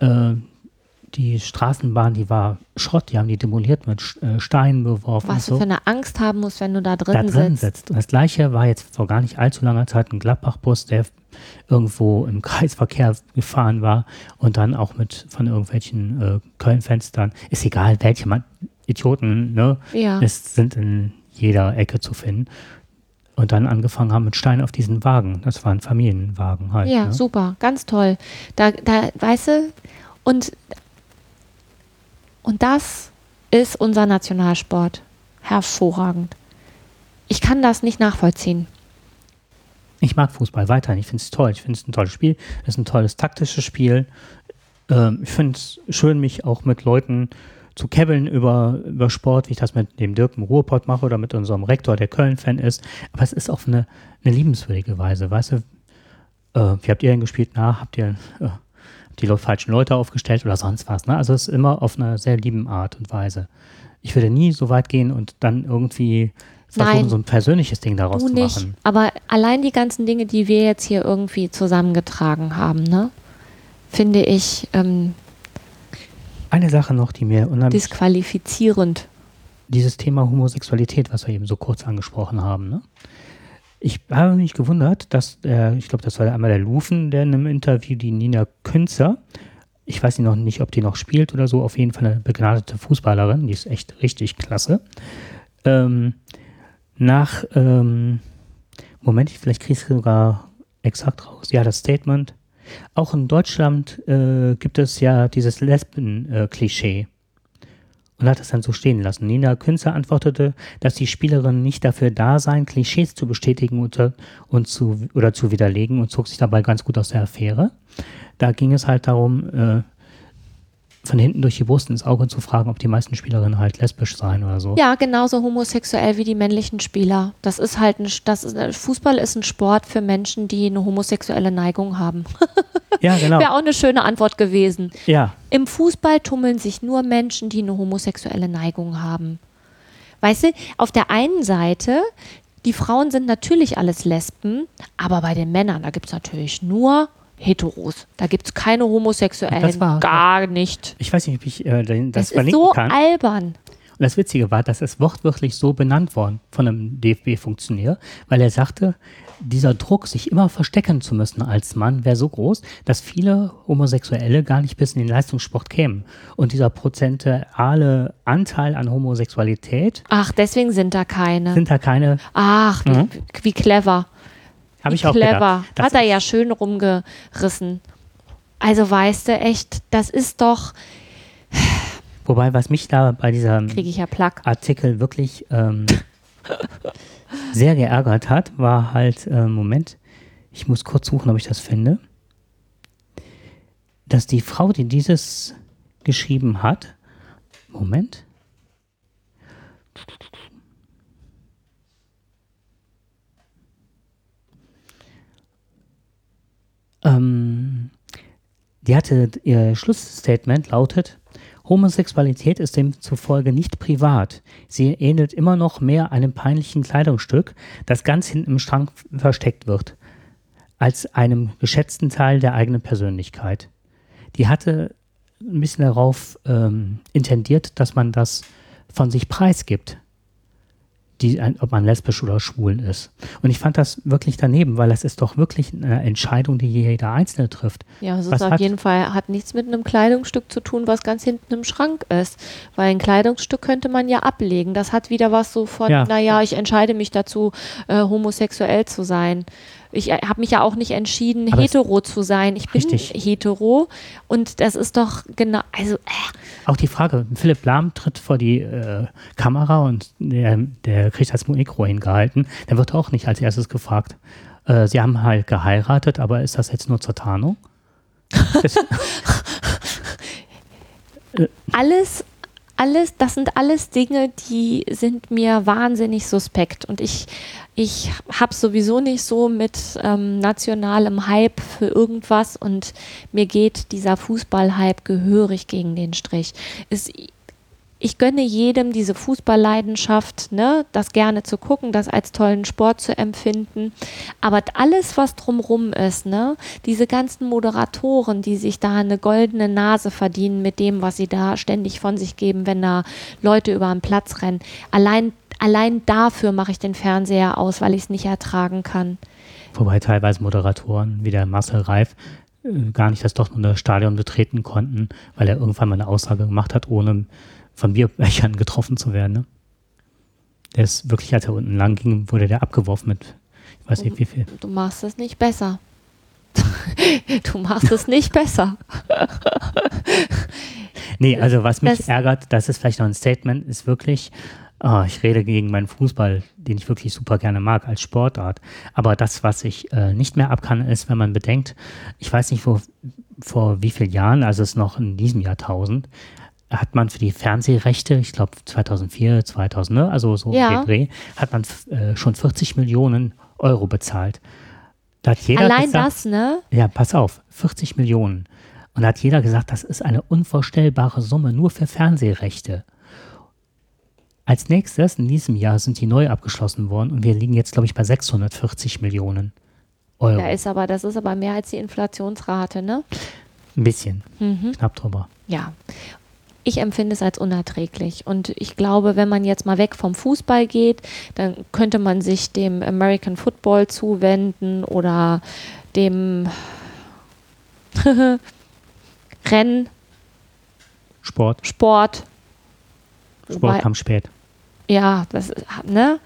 ähm, äh, die Straßenbahn, die war Schrott, die haben die demoliert mit äh, Steinen beworfen
Was
so
du für eine Angst haben musst, wenn du da drin,
da drin
sitzt.
sitzt. Und das gleiche war jetzt vor gar nicht allzu langer Zeit ein Gladbach-Bus, der irgendwo im Kreisverkehr gefahren war und dann auch mit von irgendwelchen äh, Köln-Fenstern. Ist egal, welche man, Idioten, ne?
Ja.
Es sind in jeder Ecke zu finden. und dann angefangen haben mit Stein auf diesen Wagen. Das waren Familienwagen halt.
Ja,
ne?
super, ganz toll. Da, da, weißt du, und, und das ist unser Nationalsport. Hervorragend. Ich kann das nicht nachvollziehen.
Ich mag Fußball weiterhin. Ich finde es toll. Ich finde es ein tolles Spiel. Es ist ein tolles taktisches Spiel. Ähm, ich finde es schön, mich auch mit Leuten zu kebbeln über, über Sport, wie ich das mit dem Dirk im Ruhrpott mache oder mit unserem Rektor, der Köln-Fan ist. Aber es ist auf eine, eine liebenswürdige Weise. Weißt du, äh, wie habt ihr denn gespielt? Na, habt ihr äh, die falschen Leute aufgestellt oder sonst was? Ne? Also es ist immer auf einer sehr lieben Art und Weise. Ich würde nie so weit gehen und dann irgendwie versuchen,
Nein.
so ein persönliches Ding daraus zu
nicht.
machen.
Aber allein die ganzen Dinge, die wir jetzt hier irgendwie zusammengetragen haben, ne, finde ich ähm,
Eine Sache noch, die mir unheimlich
disqualifizierend.
dieses Thema Homosexualität, was wir eben so kurz angesprochen haben. Ne? Ich habe mich gewundert, dass, der, ich glaube, das war einmal der Lufen, der in einem Interview die Nina Künzer, ich weiß noch nicht, ob die noch spielt oder so, auf jeden Fall eine begnadete Fußballerin, die ist echt richtig klasse. Ähm, nach, ähm, Moment, vielleicht kriegst du sogar exakt raus. Ja, das Statement. Auch in Deutschland äh, gibt es ja dieses Lesben-Klischee und hat es dann so stehen lassen. Nina Künzer antwortete, dass die Spielerinnen nicht dafür da seien, Klischees zu bestätigen und, und zu, oder zu widerlegen und zog sich dabei ganz gut aus der Affäre. Da ging es halt darum, äh, von hinten durch die Brust ins Auge zu fragen, ob die meisten Spielerinnen halt lesbisch seien oder so.
Ja, genauso homosexuell wie die männlichen Spieler. Das ist halt ein, das ist, Fußball ist ein Sport für Menschen, die eine homosexuelle Neigung haben.
Ja, genau.
Wäre auch eine schöne Antwort gewesen.
Ja,
Im Fußball tummeln sich nur Menschen, die eine homosexuelle Neigung haben. Weißt du, auf der einen Seite, die Frauen sind natürlich alles Lesben, aber bei den Männern, da gibt es natürlich nur Heteros. Da gibt es keine Homosexuellen.
Das war-
gar nicht.
ich weiß nicht, ob ich äh, das
Das ist
verlinken
so
kann.
albern.
Und das Witzige war, dass es wortwörtlich so benannt worden von einem DFB-Funktionär, weil er sagte, dieser Druck, sich immer verstecken zu müssen als Mann, wäre so groß, dass viele Homosexuelle gar nicht bis in den Leistungssport kämen. Und dieser prozentuale Anteil an Homosexualität
Ach, deswegen sind da keine.
sind da keine,
Ach, wie,
Mhm.
wie clever.
Habe ich auch
clever.
gedacht. Das
Hat er ja schön rumgerissen. Also weißt du, echt, das ist doch,
Wobei, was mich da bei diesem
ich ja.
Artikel wirklich ähm, sehr geärgert hat, war halt, äh, Moment, ich muss kurz suchen, ob ich das finde, dass die Frau, die dieses geschrieben hat, Moment, ähm, die hatte, ihr Schlussstatement lautet, Homosexualität ist demzufolge nicht privat. Sie ähnelt immer noch mehr einem peinlichen Kleidungsstück, das ganz hinten im Schrank versteckt wird, als einem geschätzten Teil der eigenen Persönlichkeit. Die hatte ein bisschen darauf ähm, intendiert, dass man das von sich preisgibt, die, ob man lesbisch oder schwul ist. Und ich fand das wirklich daneben, weil das ist doch wirklich eine Entscheidung, die jeder Einzelne trifft.
Ja, es
Was
ist auf
hat-
jeden Fall, hat nichts mit einem Kleidungsstück zu tun, was ganz hinten im Schrank ist. Weil ein Kleidungsstück könnte man ja ablegen. Das hat wieder was so von,
Ja.
naja, ich entscheide mich dazu, äh, homosexuell zu sein. Ich äh, habe mich ja auch nicht entschieden,
Aber
hetero zu sein. Ich bin
Richtig.
hetero und das ist doch genau, also äh,
Auch die Frage, Philipp Lahm tritt vor die äh, Kamera und der, der kriegt das Mikro hingehalten. Der wird auch nicht als erstes gefragt. Äh, sie haben halt geheiratet, aber ist das jetzt nur zur Tarnung?
Alles, alles, das sind alles Dinge, die sind mir wahnsinnig suspekt. Und ich, ich habe sowieso nicht so mit ähm, nationalem Hype für irgendwas und mir geht dieser Fußballhype gehörig gegen den Strich. Es, ich gönne jedem diese Fußballleidenschaft, ne, das gerne zu gucken, das als tollen Sport zu empfinden. Aber alles, was drumrum ist, ne, diese ganzen Moderatoren, die sich da eine goldene Nase verdienen mit dem, was sie da ständig von sich geben, wenn da Leute über den Platz rennen. Allein, allein dafür mache ich den Fernseher aus, weil ich es nicht ertragen kann.
wobei teilweise Moderatoren wie der Marcel Reif äh, gar nicht das Dortmunder Stadion betreten konnten, weil er irgendwann mal eine Aussage gemacht hat, ohne von Bierbechern getroffen zu werden. Ne? Der ist wirklich, als er unten lang ging, wurde der abgeworfen mit, ich weiß nicht wie viel.
Du machst es nicht besser. du machst es nicht besser.
Nee, also was mich
Das-
ärgert, das ist vielleicht noch ein Statement, ist wirklich, ah, ich rede gegen meinen Fußball, den ich wirklich super gerne mag als Sportart. Aber das, was ich äh, nicht mehr ab kann, ist, wenn man bedenkt, ich weiß nicht, wo, vor wie vielen Jahren, also es ist noch in diesem Jahrtausend, hat man für die Fernsehrechte, ich glaube 2004, 2000, ne, also so
Ja.
Dreh, hat man äh, schon 40 Millionen Euro bezahlt. Da hat jeder
Allein
gesagt,
das, ne?
ja, pass auf, 40 Millionen. Und da hat jeder gesagt, das ist eine unvorstellbare Summe nur für Fernsehrechte. Als nächstes, in diesem Jahr, sind die neu abgeschlossen worden und wir liegen jetzt, glaube ich, bei 640 Millionen Euro.
Da ist aber, das ist aber mehr als die Inflationsrate, ne?
Ein bisschen,
Mhm.
knapp drüber.
Ja. Ich empfinde es als unerträglich. Und ich glaube, wenn man jetzt mal weg vom Fußball geht, dann könnte man sich dem American Football zuwenden oder dem Rennen,
Sport,
Sport.
Sport
Wobei-
kam spät.
Ja, das ist, ne?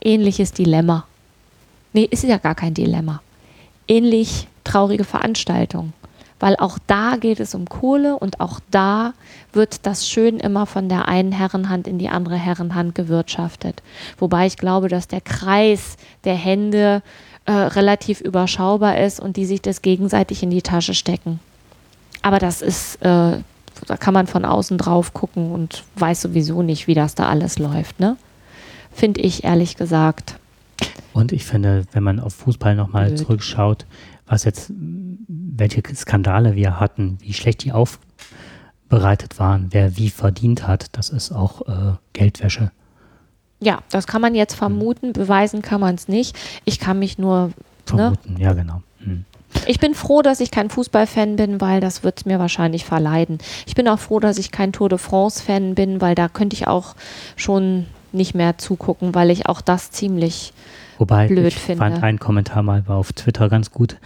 Ähnliches Dilemma. Nee, ist ja gar kein Dilemma. Ähnlich traurige Veranstaltung. Weil auch da geht es um Kohle und auch da wird das schön immer von der einen Herrenhand in die andere Herrenhand gewirtschaftet. Wobei ich glaube, dass der Kreis der Hände äh, relativ überschaubar ist und die sich das gegenseitig in die Tasche stecken. Aber das ist, äh, da kann man von außen drauf gucken und weiß sowieso nicht, wie das da alles läuft, ne? Finde ich ehrlich gesagt.
Und ich finde, wenn man auf Fußball nochmal zurückschaut, was jetzt, welche Skandale wir hatten, wie schlecht die aufbereitet waren, wer wie verdient hat, das ist auch äh, Geldwäsche.
Ja, das kann man jetzt vermuten, beweisen kann man es nicht. Ich kann mich nur, ne?
Vermuten. Ja, genau. Hm.
Ich bin froh, dass ich kein Fußballfan bin, weil das wird es mir wahrscheinlich verleiden. Ich bin auch froh, dass ich kein Tour de France-Fan bin, weil da könnte ich auch schon nicht mehr zugucken, weil ich auch das ziemlich
Wobei
blöd
ich
finde.
fand ein Kommentar mal war auf Twitter ganz gut,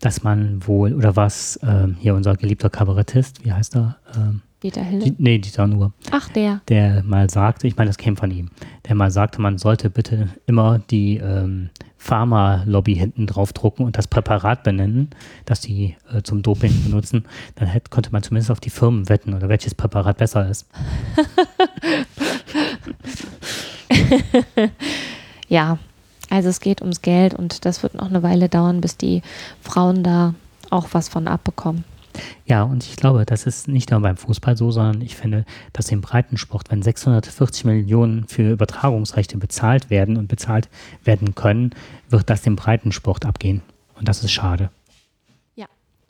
dass man wohl, oder was, ähm, hier unser geliebter Kabarettist, wie heißt er? Ähm,
Dieter Hille.
die, nee, Dieter Nur,
Ach, der.
der mal sagte, ich meine, das käme von ihm, der mal sagte, man sollte bitte immer die ähm, Pharma-Lobby hinten drauf drucken und das Präparat benennen, das die äh, zum Doping benutzen. Dann hätte, konnte man zumindest auf die Firmen wetten oder welches Präparat besser ist.
Ja, also es geht ums Geld und das wird noch eine Weile dauern, bis die Frauen da auch was von abbekommen.
Ja, und ich glaube, das ist nicht nur beim Fußball so, sondern ich finde, dass im Breitensport, wenn 640 Millionen für Übertragungsrechte bezahlt werden und bezahlt werden können, wird das dem Breitensport abgehen. Und das ist schade.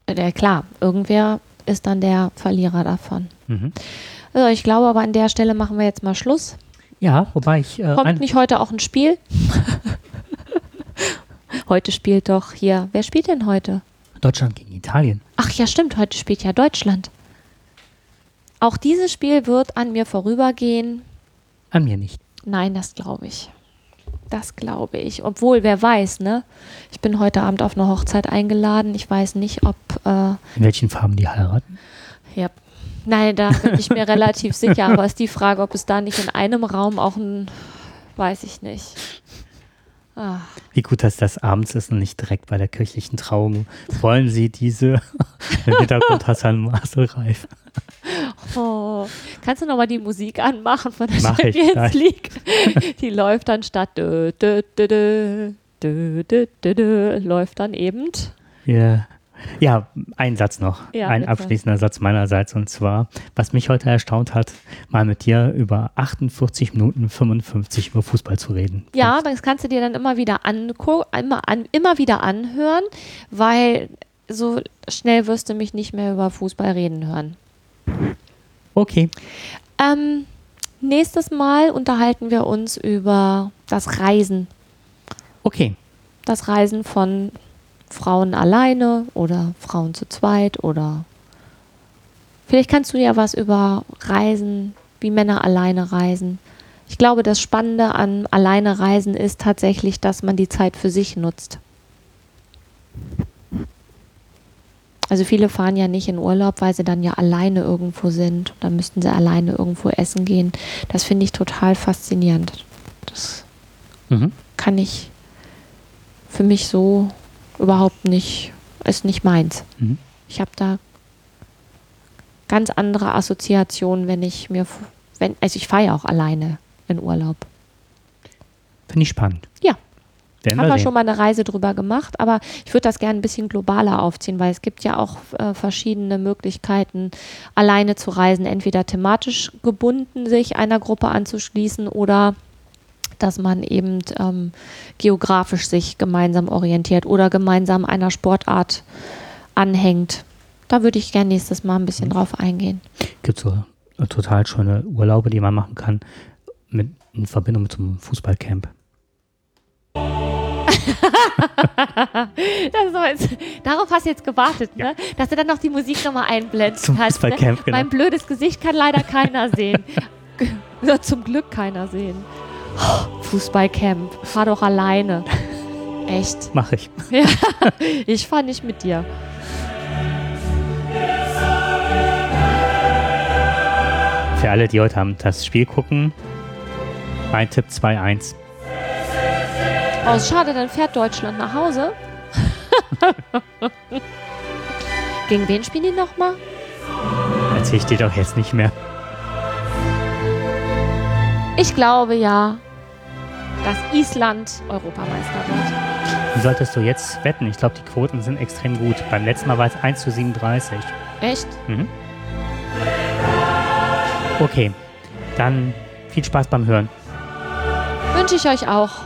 Ja, klar, irgendwer ist dann der Verlierer davon.
Mhm.
Also ich glaube aber an der Stelle machen wir jetzt mal Schluss.
Ja, wobei ich äh,
Kommt nicht heute auch ein Spiel? heute spielt doch hier. Wer spielt denn heute?
Deutschland gegen Italien.
Ach ja, stimmt, heute spielt ja Deutschland. Auch dieses Spiel wird an mir vorübergehen.
An mir nicht.
Nein, das glaube ich. Das glaube ich. Obwohl, wer weiß, ne? Ich bin heute Abend auf eine Hochzeit eingeladen. Ich weiß nicht, ob. Äh,
In welchen Farben die heiraten.
ja. Nein, da bin ich mir relativ sicher. Aber ist die Frage, ob es da nicht in einem Raum auch ein. Weiß ich nicht. Ach.
Wie gut, dass das abends ist und nicht direkt bei der kirchlichen Trauung. Wollen Sie diese im Hintergrund Hassan Maselreif?
Oh, kannst du nochmal die Musik anmachen von der
Mach
Champions League? Die läuft dann statt dö, dö, dö, läuft dann eben.
Ja. Ja, ein Satz noch.
Ja,
ein
bitte.
abschließender Satz meinerseits. Und zwar, was mich heute erstaunt hat, mal mit dir über 48 Minuten 55 über Fußball zu reden.
Ja, das kannst du dir dann immer wieder angucken, immer, an, immer wieder anhören, weil so schnell wirst du mich nicht mehr über Fußball reden hören.
Okay.
Ähm, nächstes Mal unterhalten wir uns über das Reisen.
Okay.
Das Reisen von Frauen alleine oder Frauen zu zweit oder vielleicht kannst du ja was über Reisen, wie Männer alleine reisen. Ich glaube, das Spannende an alleine Reisen ist tatsächlich, dass man die Zeit für sich nutzt. Also viele fahren ja nicht in Urlaub, weil sie dann ja alleine irgendwo sind. Da müssten sie alleine irgendwo essen gehen. Das finde ich total faszinierend. Das
Mhm.
kann ich für mich so überhaupt nicht, ist nicht meins.
Mhm.
Ich habe da ganz andere Assoziationen, wenn ich mir, wenn, also ich fahre ja auch alleine in Urlaub.
Finde ich spannend.
Ja.
Werden
Haben
wir
wir schon mal eine Reise drüber gemacht, aber ich würde das gerne ein bisschen globaler aufziehen, weil es gibt ja auch äh, verschiedene Möglichkeiten, alleine zu reisen, entweder thematisch gebunden, sich einer Gruppe anzuschließen oder dass man eben ähm, geografisch sich gemeinsam orientiert oder gemeinsam einer Sportart anhängt. Da würde ich gerne nächstes Mal ein bisschen drauf eingehen.
gibt so äh, total schöne Urlaube, die man machen kann mit, in Verbindung mit so einem Fußballcamp.
Jetzt, darauf hast du jetzt gewartet, ne? Dass du dann noch die Musik nochmal einblendest.
Zum
hast,
Fußballcamp,
ne?
genau.
Mein blödes Gesicht kann leider keiner sehen. Zum Glück keiner sehen. Oh, Fußballcamp, fahr doch alleine. Echt.
Mache ich.
Ich fahr nicht mit dir.
Für alle, die heute Abend das Spiel gucken, mein Tipp 2-1.
Oh, schade, dann fährt Deutschland nach Hause. Gegen wen spielen die nochmal?
Erzähle ich dir doch jetzt nicht mehr.
Ich glaube ja, dass Island Europameister wird.
Wie solltest du jetzt wetten? Ich glaube, die Quoten sind extrem gut. Beim letzten Mal war es 1 zu 37.
Echt?
Mhm. Okay, dann viel Spaß beim Hören.
Wünsche ich euch auch.